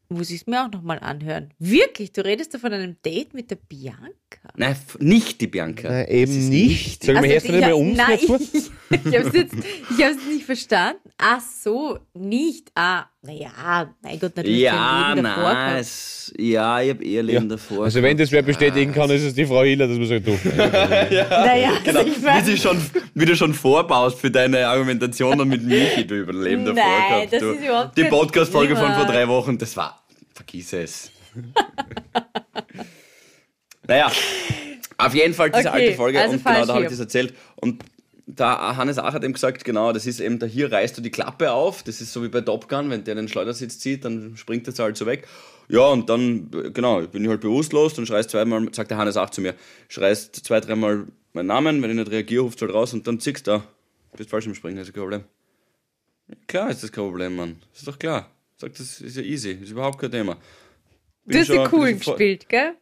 muss ich es mir auch nochmal anhören. Wirklich? Du redest da von einem Date mit der Bianca? Nein, f- nicht die Bianca. Das eben nicht. Soll ich mir erst ich einmal um nein, dazu? ich, ich habe es nicht verstanden. Ach so, nicht. Ah, naja, mein Gott, natürlich Ja, Leben davor nein, es, ja, ich habe eher Leben davor. Also wenn das wer bestätigen kann, ist es die Frau Hiller, das muss ich du. Naja, Genau, also ich wie, weiß, du schon, wie du schon vorbaust für deine Argumentation und mit Michi, du über Leben davor Nein, gehabt. das du. ist überhaupt Die Podcast-Folge von vor drei Wochen, das war, vergiss es. Naja, auf jeden Fall diese Okay, alte Folge also und genau da habe ich das erzählt. Und da Hannes Ach hat eben gesagt, genau, das ist eben, da hier reißt du die Klappe auf, das ist so wie bei Top Gun, wenn der den Schleudersitz zieht, dann springt das halt so weg. Ja, und dann, genau, bin ich halt bewusstlos, dann schreist zweimal, sagt der Hannes Ach zu mir, schreist zwei, dreimal meinen Namen, wenn ich nicht reagiere, rufst du halt raus und dann ziehst du da, bist falsch im Springen, das ist kein Problem. Klar ist das kein Problem, Mann, das ist doch klar. Sagt, das ist ja easy, ist überhaupt kein Thema. du hast bin schon vor- gespielt, gell?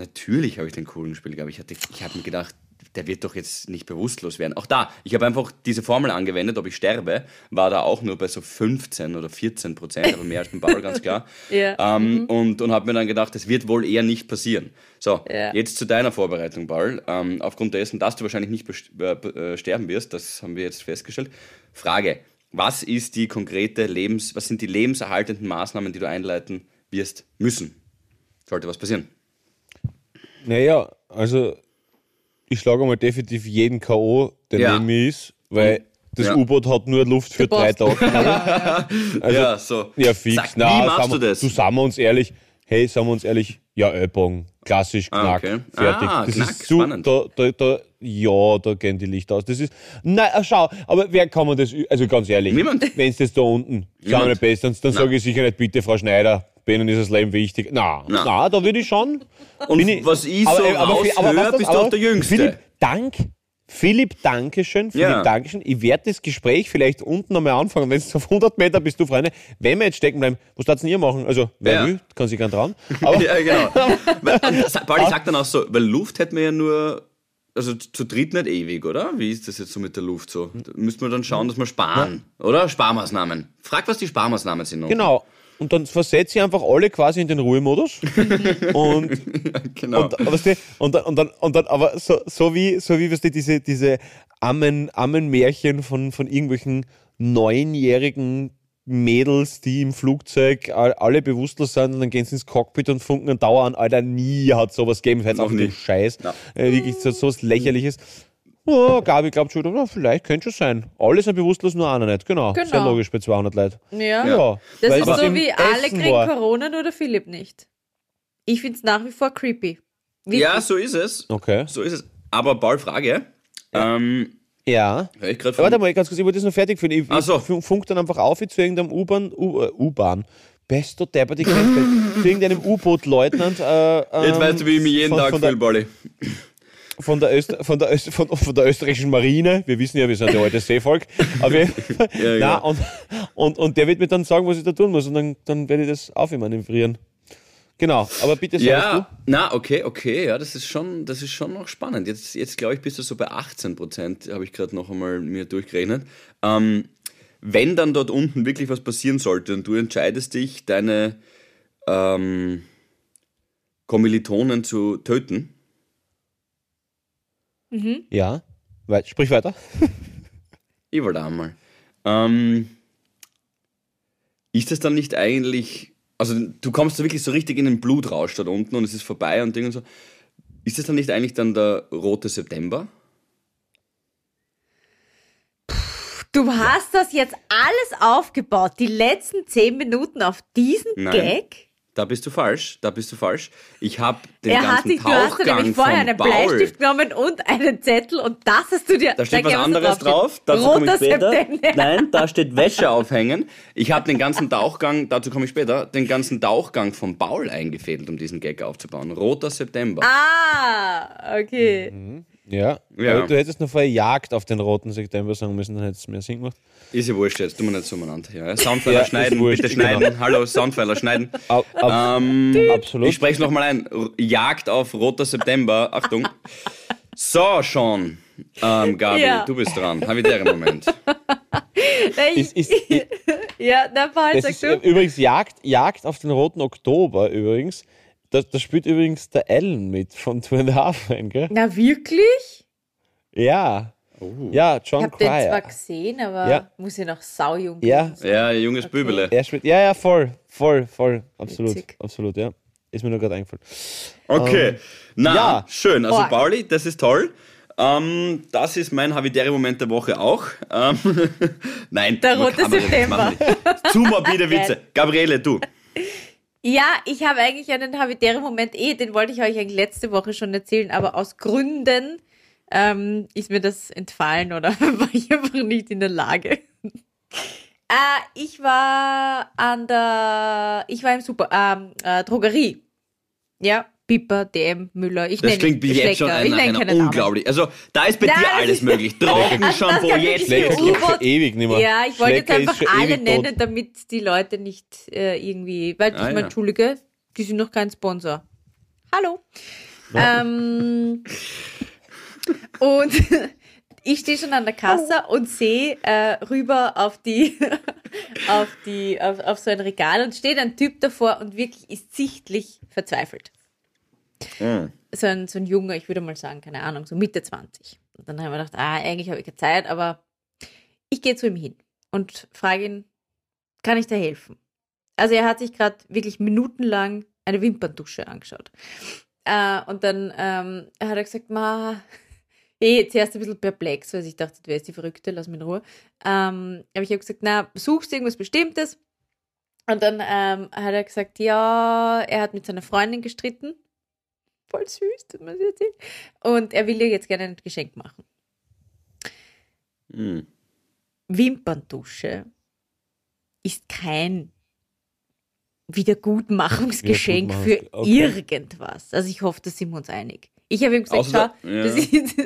Natürlich habe ich den coolen gespielt, aber ich, hatte- ich habe mir gedacht, der wird doch jetzt nicht bewusstlos werden. Auch da, ich habe einfach diese Formel angewendet, ob ich sterbe, war da auch nur bei so 15 oder 14 Prozent, aber mehr als beim Paul, ganz klar. Ja. Ähm, Und, und habe mir dann gedacht, das wird wohl eher nicht passieren. So, Ja. jetzt zu deiner Vorbereitung, Paul. Ähm, aufgrund dessen, dass du wahrscheinlich nicht äh, äh, sterben wirst, das haben wir jetzt festgestellt. Frage, was ist die konkrete Lebens, was sind die lebenserhaltenden Maßnahmen, die du einleiten wirst müssen? Sollte was passieren. Naja, also ich schlage mal definitiv jeden K.O., der Ja. neben mir ist, weil das Ja. U-Boot hat nur Luft für drei. Tage. Also, ja, so. Ja, fix. Sag, Na, wie machst sagen du wir- das? Du, sagen wir uns ehrlich, hey, sagen wir uns ehrlich, ja, Ellbogen, klassisch, Ah, knack, okay. fertig. Ah, das knack, ist so, da, da, da, ja, da gehen die Lichter aus. Das ist, nein, äh, schau, aber wer kann man das, also ganz ehrlich, wenn es das da unten, sagen wir dann, dann sage ich sicher nicht, bitte, Frau Schneider, bei Ihnen ist das Leben wichtig. Na, Na. na, da würde ich schon. Und bin was ich so äh, raushöre, weißt du, bist du auch der Jüngste. Philipp, Dank. Philipp, Dankeschön. Philipp, Ja. Dankeschön. Ich werde das Gespräch vielleicht unten einmal anfangen. Wenn es auf 100 Meter bist du, Freunde. Wenn wir jetzt stecken bleiben, was darfst denn ihr machen? Also, wer Ja. will, kann sich gern trauen. Aber Ja, genau. Das- Pauli sagt dann auch so, weil Luft hätten wir ja nur, also zu dritt nicht ewig, oder? Wie ist das jetzt so mit der Luft so? Da müssten wir dann schauen, dass wir sparen, oder? Sparmaßnahmen. Frag, was die Sparmaßnahmen sind. noch. genau. Und dann versetze ich einfach alle quasi in den Ruhemodus. und genau. Und, weißt du, und, dann, und, dann, und dann, aber so, so wie, so wie weißt du, diese, diese Ammen, Ammenmärchen von, von irgendwelchen neunjährigen Mädels, die im Flugzeug all- alle bewusstlos sind und dann gehen sie ins Cockpit und funken und dauern, Alter, nie hat sowas gegeben, Noch auf den nie. Scheiß. Ja. Äh, wirklich so, so was Lächerliches. Oh, Gabi glaubt schon, na, vielleicht könnte schon sein. Alle sind bewusstlos, nur einer nicht. Genau. Sehr Genau. logisch bei 200 Leuten. Ja. Ja. Das weil ist so wie alle Essen kriegen war. Corona, nur der Philipp nicht. Ich finde es nach wie vor creepy. Wirklich. Ja, so ist es. Okay. So ist es. Aber Paul, Frage. Ähm, Ja. ich gerade Warte mal, ganz kurz, ich wollte das noch fertig führen. Ich, Ach so. ich fun- funk dann einfach auf zu irgendeinem U-Bahn, äh, U-Bahn. Bester Depper, die kennt man. Zu irgendeinem U-Boot-Leutnant. Äh, Jetzt ähm, weißt du, wie ich mich jeden von, Tag fühle, Pauli. Von, der Öst, von, der von, von der österreichischen Marine. Wir wissen ja, wir sind ja alte Seevolk. Aber Ja, Na, ja. und, und, und der wird mir dann sagen, was ich da tun muss. Und dann, dann werde ich das auf ihm manövrieren. Genau, aber bitte sagst Ja, na, okay, okay, ja, das ist schon, das ist schon noch spannend. Jetzt, jetzt glaube ich, bist du so bei 18 Prozent, habe ich gerade noch einmal mir durchgerechnet. Ähm, wenn dann dort unten wirklich was passieren sollte und du entscheidest dich, deine ähm, Kommilitonen zu töten, du. Ja, weit, sprich weiter. ich wollte einmal, ähm, ist das dann nicht eigentlich, also du kommst da wirklich so richtig in den Blutrausch dort unten und es ist vorbei und Ding und so. Ist das dann nicht eigentlich dann der rote September? Du hast das jetzt alles aufgebaut, die letzten zehn Minuten auf diesen Nein. Gag. Da bist du falsch, da bist du falsch. Ich habe den Er hat ganzen sich, du hast Tauchgang nämlich vorher einen. Bleistift genommen und einen Zettel und das hast du dir. Da steht was anderes drauf. Dazu komme ich Roter später. September. Nein, da steht Wäsche aufhängen. Ich habe den ganzen Tauchgang, dazu komme ich später, den ganzen Tauchgang von Paul eingefädelt, um diesen Gag aufzubauen. Roter September. Ah, okay. Ja, Ja. Aber du hättest noch vorher Jagd auf den roten September sagen müssen, dann hätte es mehr Sinn gemacht. Ist ja wurscht jetzt, tun wir nicht so umeinander. Ja, Soundpfeiler Ja, schneiden, wurscht, bitte genau. schneiden. Hallo, Soundpfeiler schneiden. Ab, ab, Ähm, absolut. ich spreche es nochmal ein. Jagd auf Roter September. Achtung. So, Sean. Ähm, Gabi, Ja. du bist dran. Habitäre Moment. ist, ist, ja, na, Paul, sag ist äh, du. übrigens Jagd, Jagd auf den roten Oktober übrigens. Da, da spielt übrigens der Ellen mit von Two and a Half Men, gell? Na, wirklich? Ja. Oh. Ja, Ich John habe den zwar gesehen, aber Ja. muss ja noch saujung Ja. sein. Ja, junges Bübele. Er spielt, ja, ja, voll, voll, voll. Absolut, Witzig. absolut, ja. Ist mir nur gerade eingefallen. Okay. Na, ja. schön. Also. Pauli, das ist toll. Ähm, das ist mein Habitäre-Moment der Woche auch. Ähm, Nein, Der rote September. Zu morbide Witze. Gabriele, du. Ja, ich habe eigentlich einen Habitäre-Moment eh, den wollte ich euch eigentlich letzte Woche schon erzählen, aber aus Gründen ähm, ist mir das entfallen oder war ich einfach nicht in der Lage. äh, ich war an der, ich war im Super, ähm, äh, Drogerie. Ja, Piper, DM, Müller. Ich Das klingt wie jetzt schon Schlecker. ein, einer unglaublich. Also, da ist bei Nein, dir alles möglich. Trockenshampoo, Das jetzt los. U-Boot. ewig nicht mehr. Ja, ich wollte jetzt Schlecker ist einfach alle nennen, tot. damit die Leute nicht äh, irgendwie, weil Ah, ich meine, ja. Entschuldige, die sind noch kein Sponsor. Hallo. Ähm, und ich stehe schon an der Kasse und sehe äh, rüber auf die, auf die, auf, auf so ein Regal und steht ein Typ davor und wirklich ist sichtlich verzweifelt. Mhm. So ein, so ein Junge, ich würde mal sagen, keine Ahnung, so Mitte 20. Und dann haben wir gedacht, ah, eigentlich habe ich keine Zeit, aber ich gehe zu ihm hin und frage ihn, kann ich dir helfen? Also er hat sich gerade wirklich minutenlang eine Wimperndusche angeschaut. Äh, und dann ähm, hat er gesagt, ma, eh, zuerst ein bisschen perplex, weil ich dachte, wer ist die Verrückte, lass mich in Ruhe. Ähm, aber ich habe gesagt, na, suchst du irgendwas Bestimmtes? Und dann ähm, hat er gesagt, ja, er hat mit seiner Freundin gestritten. Voll süß, das muss ich erzählen. Und er will ihr jetzt gerne ein Geschenk machen. Mhm. Wimperndusche ist kein Wiedergutmachungsgeschenk für Wiedergutmachungs- okay. irgendwas. Also ich hoffe, da sind wir uns einig. Ich habe ihm gesagt, Außer- schau, ja. das ist,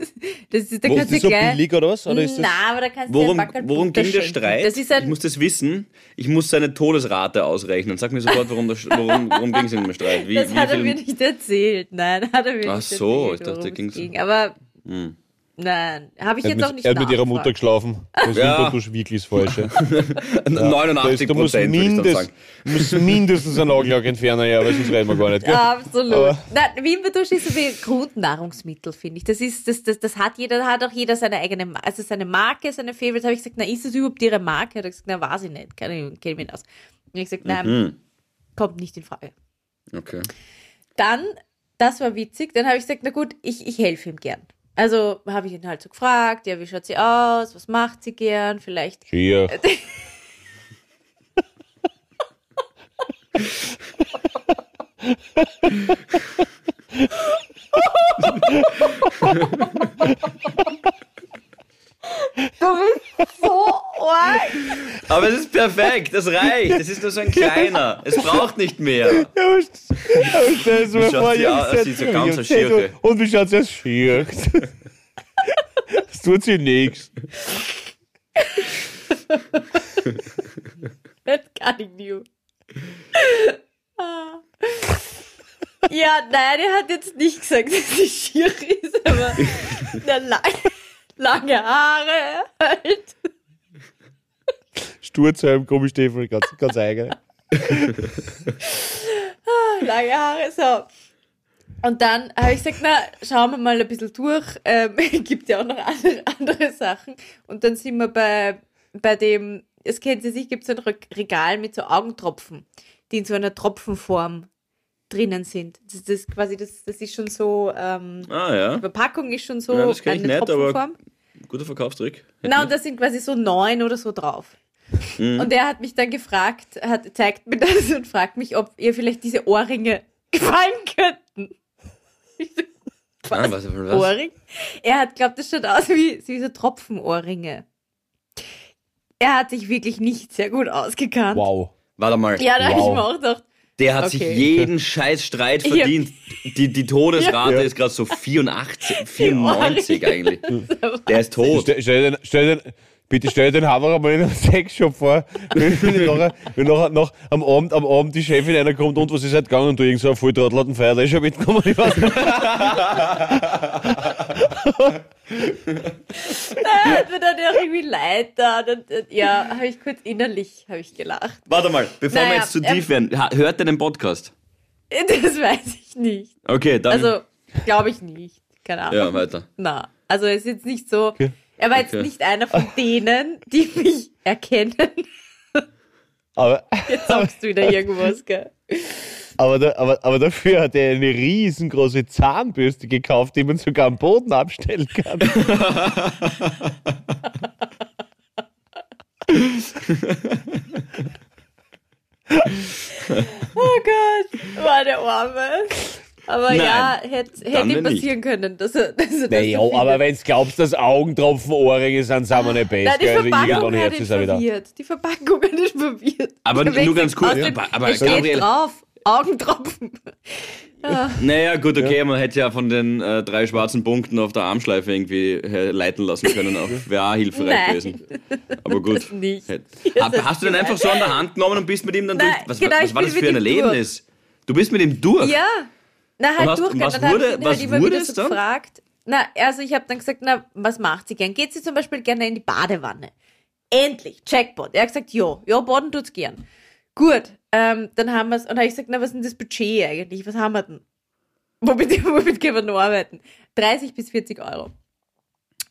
das ist, da Wo, ist du das so gleich... billig oder was? Oder ist das, Na, aber da kannst du dir worum ging der. Streit? Das ist ich ein, muss das wissen. Ich muss seine Todesrate ausrechnen. Sag mir sofort, worum, worum, worum ging es in dem Streit? Wie, das wie hat er mir nicht erzählt. Nein, hat er mir Ach nicht so, erzählt. ich dachte, worum es ging's- ging. Aber Hm. Nein, habe ich er jetzt hat auch mit, nicht er hat mit ihrer Mutter geschlafen. Das Ja. ja. ist wirklich das Falsche. 89 da muss Prozent, würde ich dann mindest, sagen. muss mindestens ein Nagellack entfernen, ja, weil sonst reden wir gar nicht. Gell? Absolut. Aber- Nein, Wimperdusche ist so wie Grundnahrungsmittel, finde ich. Das ist, das, das, das hat jeder, da hat auch jeder seine eigene, also seine Marke, seine Favorites. Habe ich gesagt, na, ist es überhaupt ihre Marke? Hat er gesagt, na, weiß ich nicht. Keine Ahnung, kenne mich nicht aus. Und ich gesagt, nein, Hm. kommt nicht in Frage. Okay. Dann, das war witzig, dann habe ich gesagt, na gut, ich, ich helfe ihm gern. Also habe ich ihn halt so gefragt, ja, wie schaut sie aus, was macht sie gern, vielleicht. Hier. Du bist so arg. Aber es ist perfekt, das reicht. Es ist nur so ein kleiner. Es braucht nicht mehr. Ja, aber, aber mir vor, die, so ganz so. Und wie schaut sie aus? Schier. Es tut sich nichts. That's cutting you. ah. Ja, nein, er hat jetzt nicht gesagt, dass sie schier ist, aber na, nein lange Haare halt. Sturzhelm, komisch Stiefel, ganz, ganz eigen. Lange Haare, so. Und dann habe ich gesagt, na, schauen wir mal ein bisschen durch. Ähm, gibt ja auch noch andere, andere Sachen. Und dann sind wir bei, bei dem, es kennt Sie sich, gibt es ein Re- Regal mit so Augentropfen, die in so einer Tropfenform drinnen sind. Das, das ist quasi, das, das ist schon so, ähm, Ah die ja, Verpackung ist schon so Ja, das ich eine aber- Tropfenform. guter Verkaufstrick. Genau, und da sind quasi so neun oder so drauf. Mhm. Und er hat mich dann gefragt, hat, zeigt mir das und fragt mich, ob ihr vielleicht diese Ohrringe gefallen könnten. Ich so, Ah, was, was? Ohrring? Er hat glaubt, das schaut aus wie, wie so Tropfenohrringe. Er hat sich wirklich nicht sehr gut ausgekannt. Wow. Warte mal. Ja, da habe ich Wow. mir auch gedacht, Der hat sich Okay. jeden scheiß Streit verdient. Die, die Todesrate Ja. ist gerade so 84, 94 Ohrringe. eigentlich. Der ist tot. Stell, stell, dir- stell, bitte stell dir den Haberer mal in einem Sexshop vor, wenn, nachher, wenn nachher noch am Abend, am Abend die Chefin einer kommt und was ist heute gegangen und du irgend so ein Volltrottel hat einen Feier, der ist schon mitgekommen. Ich weiß nicht. hat mir dann auch irgendwie leid da. Und, und, ja, habe ich kurz innerlich habe ich gelacht. Warte mal, bevor wir Naja, jetzt zu ähm, tief werden, hört er den Podcast? Das weiß ich nicht. Okay, dann. Also, glaube ich nicht. Keine Ahnung. ja, weiter. Na, also er ist jetzt nicht so. Okay. Er war jetzt Okay. nicht einer von denen, die mich erkennen. Aber, Jetzt sagst du wieder irgendwas, gell? Aber, da, aber, aber dafür hat er eine riesengroße Zahnbürste gekauft, die man sogar am Boden abstellen kann. Oh Gott, war der Arme. Aber Nein, ja, hätte hätte ihm nicht. passieren können, dass er, dass er das Naja, so aber wenn du glaubst, dass Augentropfen Ohrringe sind, sind wir nicht best. die? Also Verpackung irgendwann hat hört ihn es auch wieder. verwirrt. Die Verpackung hat ihn verwirrt. Aber nur ganz kurz, aus dem- aber- aber Gabriel- drauf, Augentropfen. Naja, gut, okay, man hätte ja von den äh, drei schwarzen Punkten auf der Armschleife irgendwie leiten lassen können. Auch wäre auch hilfreich Nein. gewesen. Aber gut. Das nicht. Hab, hast du den einfach so an der Hand genommen und bist mit ihm dann Nein, durch? Was, genau, was war das für ein ihm durch. Erlebnis? Du bist mit ihm durch? Ja, na halt hast- durchgehend. was Dann habe wurde- ich ihn was halt immer wurde es so dann? gefragt. Na, also ich habe dann gesagt, na, was macht sie gern? Geht sie zum Beispiel gerne in die Badewanne? Endlich, Jackpot. Er hat gesagt, ja, ja, baden tut's gern. Gut, ähm, dann haben wir's, und dann habe ich gesagt, na, was ist denn das Budget eigentlich? Was haben wir denn? Womit, womit können wir noch arbeiten? 30 bis 40 Euro.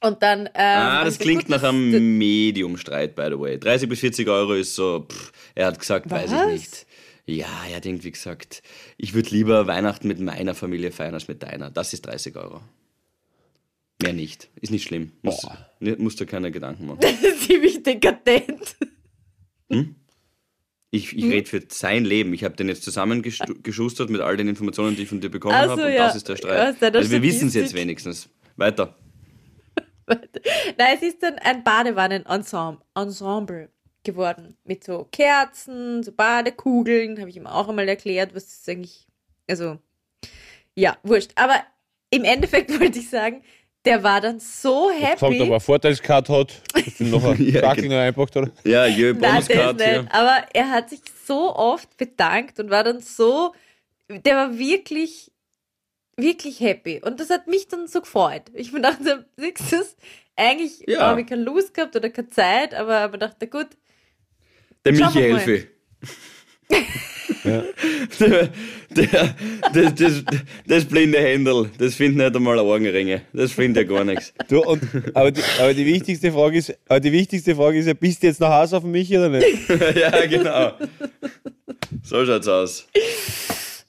Und dann, ähm, Ah, das klingt nach einem Medium-Streit, by the way. 30 bis 40 Euro ist so, pff, er hat gesagt, weiß ich Was? nicht. Ja, er hat irgendwie gesagt, ich würde lieber Weihnachten mit meiner Familie feiern als mit deiner. Das ist 30 Euro. Mehr nicht. Ist nicht schlimm. Muss, ne, musst du keine Gedanken machen. Das ist ziemlich dekadent. Ich, Hm? ich rede für sein Leben. Ich habe den jetzt zusammengeschustert mit all den Informationen, die ich von dir bekommen Ach so, habe. Und ja. das ist der Ja, Streit. deiner Also wir wissen es jetzt wenigstens. Weiter. Nein, es ist dann ein Badewannen-Ensemble Ensemble geworden. Mit so Kerzen, so Badekugeln. Habe ich ihm auch einmal erklärt, was das eigentlich. Also, ja, wurscht. Aber im Endeffekt wollte ich sagen, der war dann so Gesagt, ob er happy. eine Vorteilskarte hat, dass du noch einen Ja, genau. noch einpackt, oder? Ja, Bonuscard. nicht. Ja. Aber er hat sich so oft bedankt und war dann so. Der war wirklich, wirklich happy. Und das hat mich dann so gefreut. Ich mir dachte, siehst du es? Eigentlich Ja. habe ich keine Lust gehabt oder keine Zeit, aber aber dachte, gut, Der Michi wir Helfe. der, der, das, das, das blinde Händel, das findet nicht einmal Augenringe. Das findet ja gar nichts. Du, und, aber, die, aber, die wichtigste Frage ist, aber die wichtigste Frage ist ja, bist du jetzt nach Hause auf mich oder nicht? ja, genau. So schaut's aus.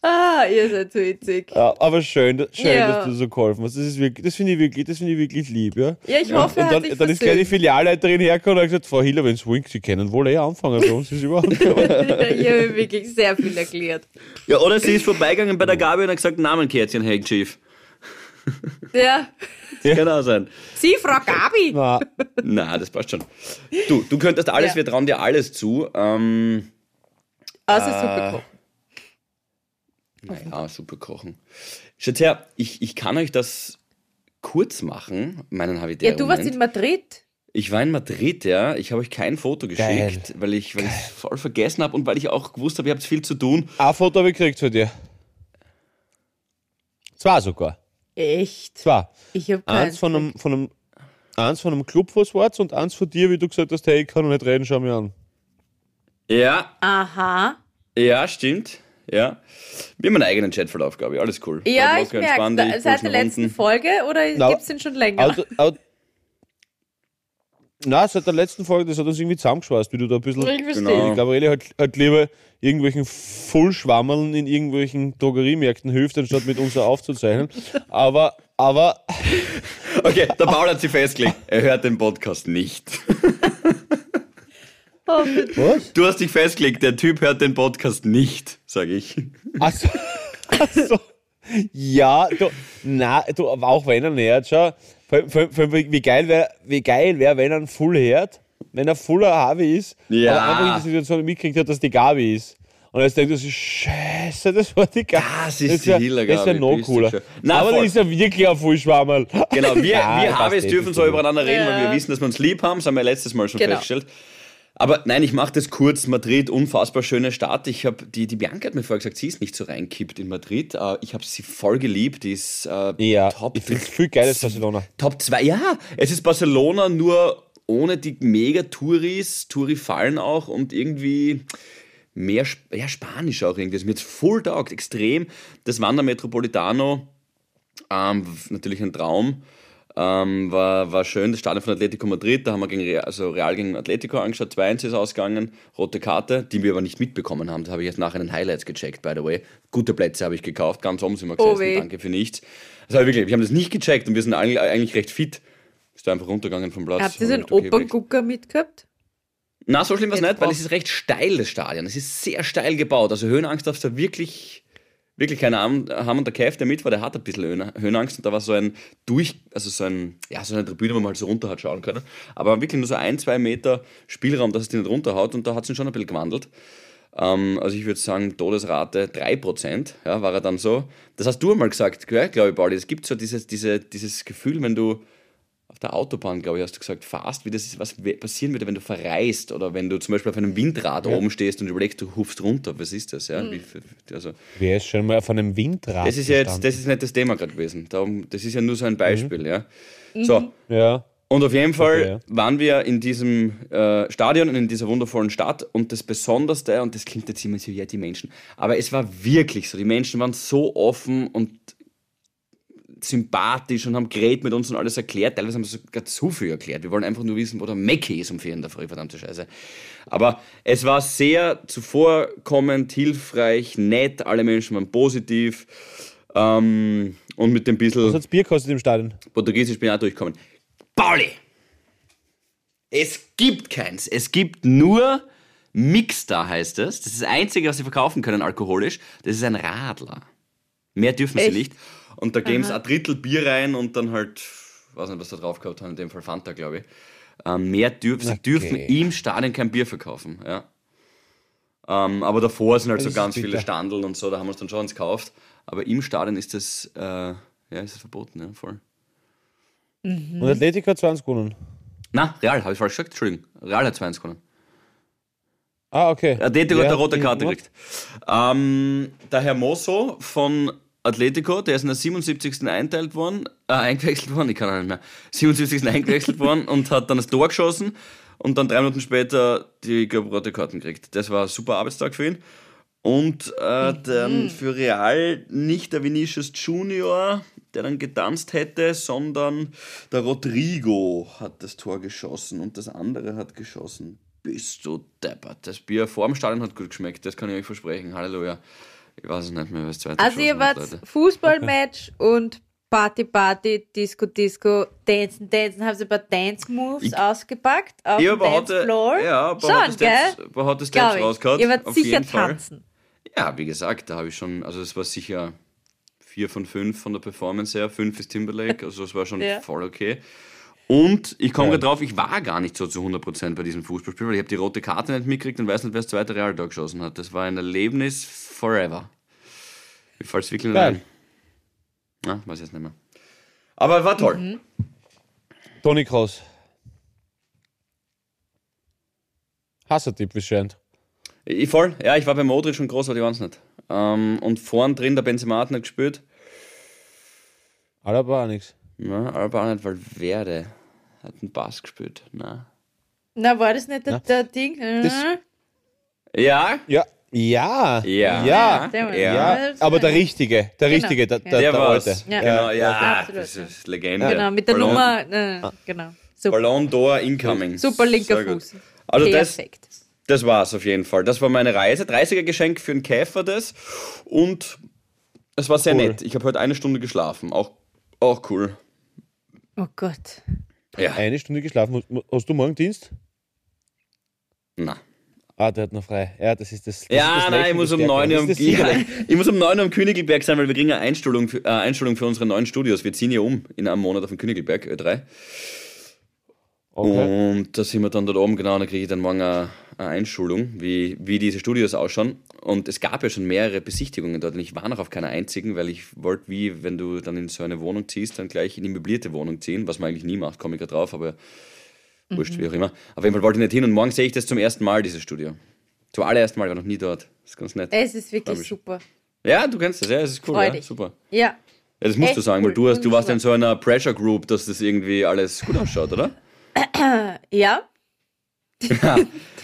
Ah, ihr seid so witzig. Ja, aber schön, dass- schön Ja. dass du so geholfen hast. Das, ist wirklich, das finde ich, wirklich, das finde ich wirklich lieb. Ja? Ja, ich hoffe, und hat dann, sich dann ist gleich die. Filialleiterin hergekommen und hat gesagt, Frau Hiller, wenn Sie wollen, Sie können wohl eh anfangen. Bei uns ist überhaupt nicht. ich habe ihm wirklich sehr viel erklärt. Ja, oder sie ist vorbeigegangen bei der Gabi und hat gesagt, Namenkärtchen, Hey Chief. Ja. Das kann auch sein. Sie, Frau Gabi. Na, Na, das passt schon. Du, du könntest alles, Ja. wir trauen dir alles zu. Ähm, Außer Äh, Suppe kochen. Naja, super kochen. Schaut her, ich, ich kann euch das kurz machen, meinen Habitäre. Ja, du warst in Madrid. Ich war in Madrid, ja. Ich habe euch kein Foto geschickt, weil ich weil es voll vergessen habe und weil ich auch gewusst habe, ihr habt viel zu tun. ein Foto habe ich gekriegt von dir. Zwei sogar. Echt? Zwei. Ich habe keins. Eins von einem, von einem, eins von einem Club was war's und eins von dir, wie du gesagt hast, hey, ich kann noch nicht reden, schau mir an. Ja, Aha. ja, stimmt. Ja. Wir haben einen eigenen Chatverlauf, glaube ich. Alles cool. Ja, ich merke dich, Seit der letzten unten. Folge oder Na, gibt's den schon länger? Auto, Auto, na, seit der letzten Folge, das hat uns irgendwie zusammengeschweißt, wie du da ein bisschen. ich verstehe. Genau. Die Gabriele hat, hat lieber irgendwelchen Vollschwammeln in irgendwelchen Drogeriemärkten hilft, anstatt mit uns aufzuzeichnen. Aber, aber, Okay, der Paul hat sich festgelegt. Er hört den Podcast nicht. Oh, was? Du hast dich festgelegt, der Typ hört den Podcast nicht, sage ich. Achso. Achso. Ja, du, na, du, auch wenn er nähert, schau, vor- vor- vor- wie geil wäre, wie geil wär, wenn er ein Full hört, wenn er voller Harvey ist, Ja. aber einfach in der Situation mitgekriegt hat, dass die Gabi ist. Und jetzt denkt er sich, scheiße, das war die Gabi. Das ist die wär- Hiller-Gabi, Das wäre noch bist du cooler. Na, aber voll. dann ist er wirklich ein Vollschwammerl. Genau, wir, Ja, wir Harveys eh, dürfen das so ist übereinander reden, weil Ja. wir wissen, dass wir uns lieb haben. Das haben wir letztes Mal schon Genau. festgestellt. Aber nein, ich mache das kurz. Madrid, unfassbar schöne Stadt. Ich habe die, die Bianca hat mir vorher gesagt, sie ist nicht so reinkippt in Madrid. Äh, Ich habe sie voll geliebt. Die ist äh, Ja, top. ich finde es viel geiles Barcelona. Top 2, ja, es ist Barcelona nur ohne die Mega-Touris. Touri fallen auch und irgendwie mehr ja, Spanisch auch irgendwie. Das mir jetzt voll taugt, extrem. Das Wander Metropolitano, ähm, natürlich ein Traum. Ähm, war, war schön, das Stadion von Atletico Madrid, da haben wir gegen Real, also Real gegen Atletico angeschaut, 2-1 ist ausgegangen, rote Karte, die wir aber nicht mitbekommen haben, da habe ich jetzt nachher in den Highlights gecheckt, by the way. Gute Plätze habe ich gekauft, ganz oben sind wir Oh gesessen, weh. danke für nichts. Das war wirklich, wir haben das nicht gecheckt und wir sind eigentlich, recht fit. Ist da einfach runtergegangen vom Platz. Habt ihr so einen okay, Operngucker mitgehabt? na, so schlimm war es nicht, weil es ist recht steil, das Stadion. Es ist sehr steil gebaut. Also Höhenangst darfst du wirklich, wirklich keine Ahnung. Und der Kev, der mit war, der hat ein bisschen Höhen- Höhenangst. Und da war so ein durch, also so ein, ja, so eine Tribüne, wo man halt so runter hat schauen können. Aber wirklich nur so ein, zwei Meter Spielraum, dass es die nicht runterhaut. Und da hat es ihn schon ein bisschen gewandelt. Ähm, also ich würde sagen, Todesrate 3%, ja, war er dann so. Das hast du einmal gesagt, glaube ich, Pauli. Es gibt so dieses, diese, dieses Gefühl, wenn du auf der Autobahn, glaube ich, hast du gesagt, fast, wie das ist, was passieren würde, wenn du verreist oder wenn du zum Beispiel auf einem Windrad oben stehst und überlegst, du hufst runter. Was ist das? Ja? Wie, für- also, Wer ist schon mal auf einem Windrad das ist ja jetzt, das ist nicht das Thema gerade gewesen. Darum, das ist ja nur so ein Beispiel. Mhm. Ja? So, Ja. und auf jeden Fall Okay, ja. waren wir in diesem äh, Stadion und in dieser wundervollen Stadt und das Besonderste, und das klingt jetzt immer so, ja, die Menschen, aber es war wirklich so, die Menschen waren so offen und sympathisch und haben geredet mit uns und alles erklärt. Teilweise haben sie sogar zu viel erklärt. Wir wollen einfach nur wissen, wo der Mackie ist um vier in der Früh, verdammte Scheiße. Aber es war sehr zuvorkommend, hilfreich, nett, alle Menschen waren positiv ähm, und mit dem bisschen... Was hat's Bier kostet im Stadion? Portugiesisch bin ich auch durchgekommen. Pauli! Es gibt keins. Es gibt nur Mixstar heißt es. Das ist das Einzige, was sie verkaufen können alkoholisch. Das ist ein Radler. Mehr dürfen sie Echt? nicht. Und da geben sie ein Drittel Bier rein und dann halt, weiß nicht, was da drauf gehabt haben, in dem Fall Fanta, glaube ich. Ähm, mehr dürfen, sie Okay. dürfen im Stadion kein Bier verkaufen. Ja. Ähm, aber davor sind halt so ganz viele bitter. Standeln und so, da haben wir uns dann schon ins gekauft. Aber im Stadion ist das, äh, ja, ist das verboten, ja, voll. Und Atletico hat 20 gewonnen. Na, Real, habe ich falsch gesagt? Entschuldigung. Real hat 2-1 gewonnen. Ah, okay. Atletico Wer hat eine rote Karte gekriegt. Ähm, der Hermoso von Atletico, der ist in der 77. einteilt worden, äh, eingewechselt worden, ich kann auch nicht mehr, 77. eingewechselt worden und hat dann das Tor geschossen und dann drei Minuten später die gelbe rote Karten gekriegt. Das war ein super Arbeitstag für ihn. Und äh, dann für Real nicht der Vinicius Junior, der dann getanzt hätte, sondern der Rodrigo hat das Tor geschossen und das andere hat geschossen. Bist du deppert. Das Bier vor dem Stadion hat gut geschmeckt, das kann ich euch versprechen. Halleluja. Ich weiß es nicht mehr, was zweite Also ihr wart. Fußballmatch und Party, Party, Disco, Disco, Dancen, Dancen, haben sie ein paar Dance-Moves Ich- ausgepackt auf Ja, dem Dancefloor. ja, aber Schon, hat das Steps, gell? Glaub rausgehauen. Ihr wart auf sicher Fall. tanzen. Ja, wie gesagt, da habe ich schon, also es war sicher 4 von 5 von der Performance her. 5 ist Timberlake, also das war schon Ja. voll okay. Und ich komme Ja. gerade drauf, ich war gar nicht so zu 100% bei diesem Fußballspiel, weil ich habe die rote Karte nicht mitgekriegt und weiß nicht, wer das zweite Real da geschossen hat. Das war ein Erlebnis forever. Wie fällt es wirklich nicht Geil. ein? Na, weiß ich jetzt nicht mehr. Aber war toll. Toni Kroos. Hassertipp, wie es scheint. Ich voll, ja, ich war bei Modric und groß, aber die waren es nicht. Ähm, und vorn drin, der Benzema hat nicht gespielt. Alaba auch nichts. Ja, aber auch nicht Valverde. Hat einen Bass gespielt. Na. Na, war das nicht der, der Ding? das- Mhm. Ja? Ja. Ja. Ja. Ja. Der war- Ja. Ja, aber der richtige, der Genau. richtige, der, Ja. der, Der, der war's. alte. Ja. Genau, ja, absolut, das ja. ist Legende. Genau, mit der Ballon, Nummer. Äh, genau. Super, Ballon d'Or incoming. super linker Sehr gut. Fuß. Also das, Perfekt. das war's auf jeden Fall. Das war meine Reise. 30er Geschenk für einen Käfer das. Und es war sehr Cool. nett. Ich habe heute eine Stunde geschlafen. Auch, auch cool. Oh Gott. Ja. Eine Stunde geschlafen. Hast- Hast du morgen Dienst? Na. Ah, der hat noch frei. Ja, das ist das. das Ja, ist das nein, ich muss um 9 ist das ja, Siegerle- ich muss um 9 Uhr am Königelberg sein, weil wir kriegen eine Einstellung für, äh, Einstellung für unsere neuen Studios. Wir ziehen ja um in einem Monat auf den Königelberg, Ö3. Okay. Und da sind wir dann dort oben, genau, und da kriege ich dann morgen eine, eine Einschulung, wie, wie diese Studios ausschauen. Und es gab ja schon mehrere Besichtigungen dort und ich war noch auf keiner einzigen, weil ich wollte, wie wenn du dann in so eine Wohnung ziehst, dann gleich in die möblierte Wohnung ziehen, was man eigentlich nie macht, komme ich gerade drauf, aber wurscht, wie auch immer. Auf jeden Fall wollte ich nicht hin und morgen sehe ich das zum ersten Mal, dieses Studio. Zum allerersten Mal, ich war noch nie dort. Das ist ganz nett. Es ist wirklich super. Ja, du kennst das, ja, es ist cool, Freu ja, super. Ja. Ja, das musst Echt du sagen, weil cool. du, hast, du warst in so einer Pressure Group, dass das irgendwie alles gut ausschaut, oder? Ja.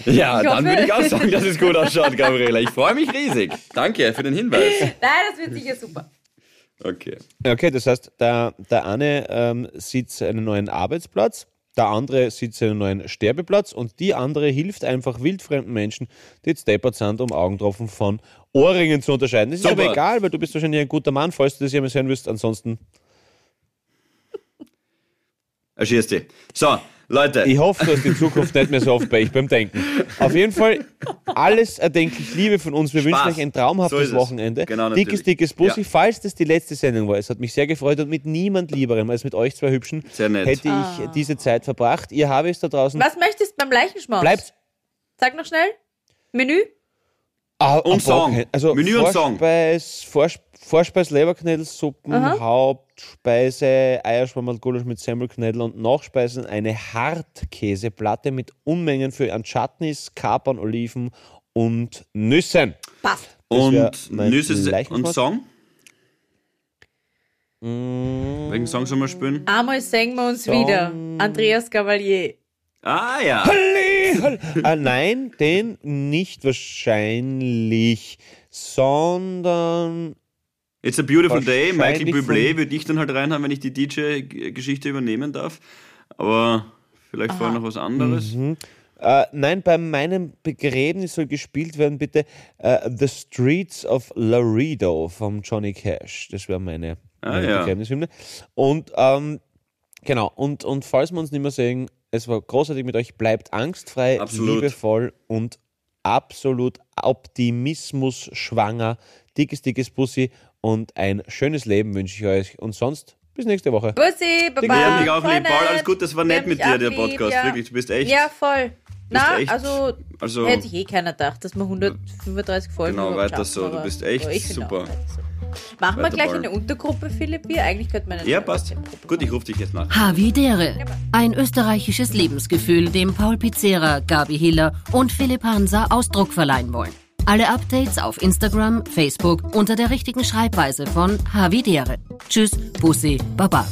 Ja, Ich dann würde ich auch sagen, dass es gut ausschaut, Gabriela. Ich freue mich riesig. Danke für den Hinweis. Nein, das wird sicher super. Okay. Okay, das heißt, der, der eine ähm, sieht einen neuen Arbeitsplatz, der andere sieht einen neuen Sterbeplatz und die andere hilft einfach wildfremden Menschen, die jetzt deppert sind, um Augentropfen von Ohrringen zu unterscheiden. Das ist Super. aber egal, weil du bist wahrscheinlich ein guter Mann, falls du das jemals hören wirst. Ansonsten, Erschießt die. So, Leute. ich hoffe, dass die Zukunft nicht mehr so oft bei ich beim Denken. Auf jeden Fall alles erdenklich Liebe von uns. Wir Spaß. wünschen euch ein traumhaftes So. Wochenende. Genau, dickes, dickes Bussi. Ja. Falls das die letzte Sendung war, es hat mich sehr gefreut und mit niemand Lieberem als mit euch zwei Hübschen Sehr nett. hätte ich diese Zeit verbracht. Ihr habt es da draußen. Was möchtest du beim Leichenschmaus? Bleibt Sag noch schnell. Menü? Ah, Und Song. Also Menü und Song. Vorspeis, Vors, Vorspeis Leberknädelsuppen. Hauptspeise Eierschwammerl, Gulasch mit Semmelknädel und Nachspeisen eine Hartkäseplatte mit Unmengen für an Chutneys, Kapern, Oliven und Nüssen. Passt. Und Nüsse und. Song? Mm, Welchen Song sollen wir spielen? Einmal singen wir uns Song. wieder. Andreas Cavalier. Ah ja. ah, nein, den nicht wahrscheinlich, sondern It's a beautiful day. Michael Bublé würde ich dann halt reinhaben, wenn ich die DJ-Geschichte übernehmen darf. Aber vielleicht vorher noch was anderes. Äh, nein, bei meinem Begräbnis soll gespielt werden, bitte äh, The Streets of Laredo von Johnny Cash. Das wäre meine, Ah, meine ja. Begräbnishymne. Und ähm, genau, und, und falls wir uns nicht mehr sehen, es war großartig mit euch. Bleibt angstfrei, Absolut. liebevoll und absolut Optimismus schwanger. Dickes, dickes Bussi und ein schönes Leben wünsche ich euch. Und sonst bis nächste Woche. Bussi, Baba. Wir haben dich auch lieb. Paul, alles gut. Das war nett haben mit dir, der lieb, Podcast. ja. Wirklich, du bist echt. Ja, voll. Na, echt- also, also- hätte sich eh keiner gedacht, dass wir 135 Folgen Genau, überhaupt weiter schaffen, so. Du bist echt ich finde super. Machen wir gleich ballen. eine Untergruppe, Philipp? Wir eigentlich könnte man eine Ja, passt. Gut, ich rufe dich jetzt nach. Havidere. Ein österreichisches Lebensgefühl, dem Paul Pizzera, Gabi Hiller und Philipp Hansa Ausdruck verleihen wollen. Alle Updates auf Instagram, Facebook unter der richtigen Schreibweise von Havidere. Tschüss, Bussi, Baba.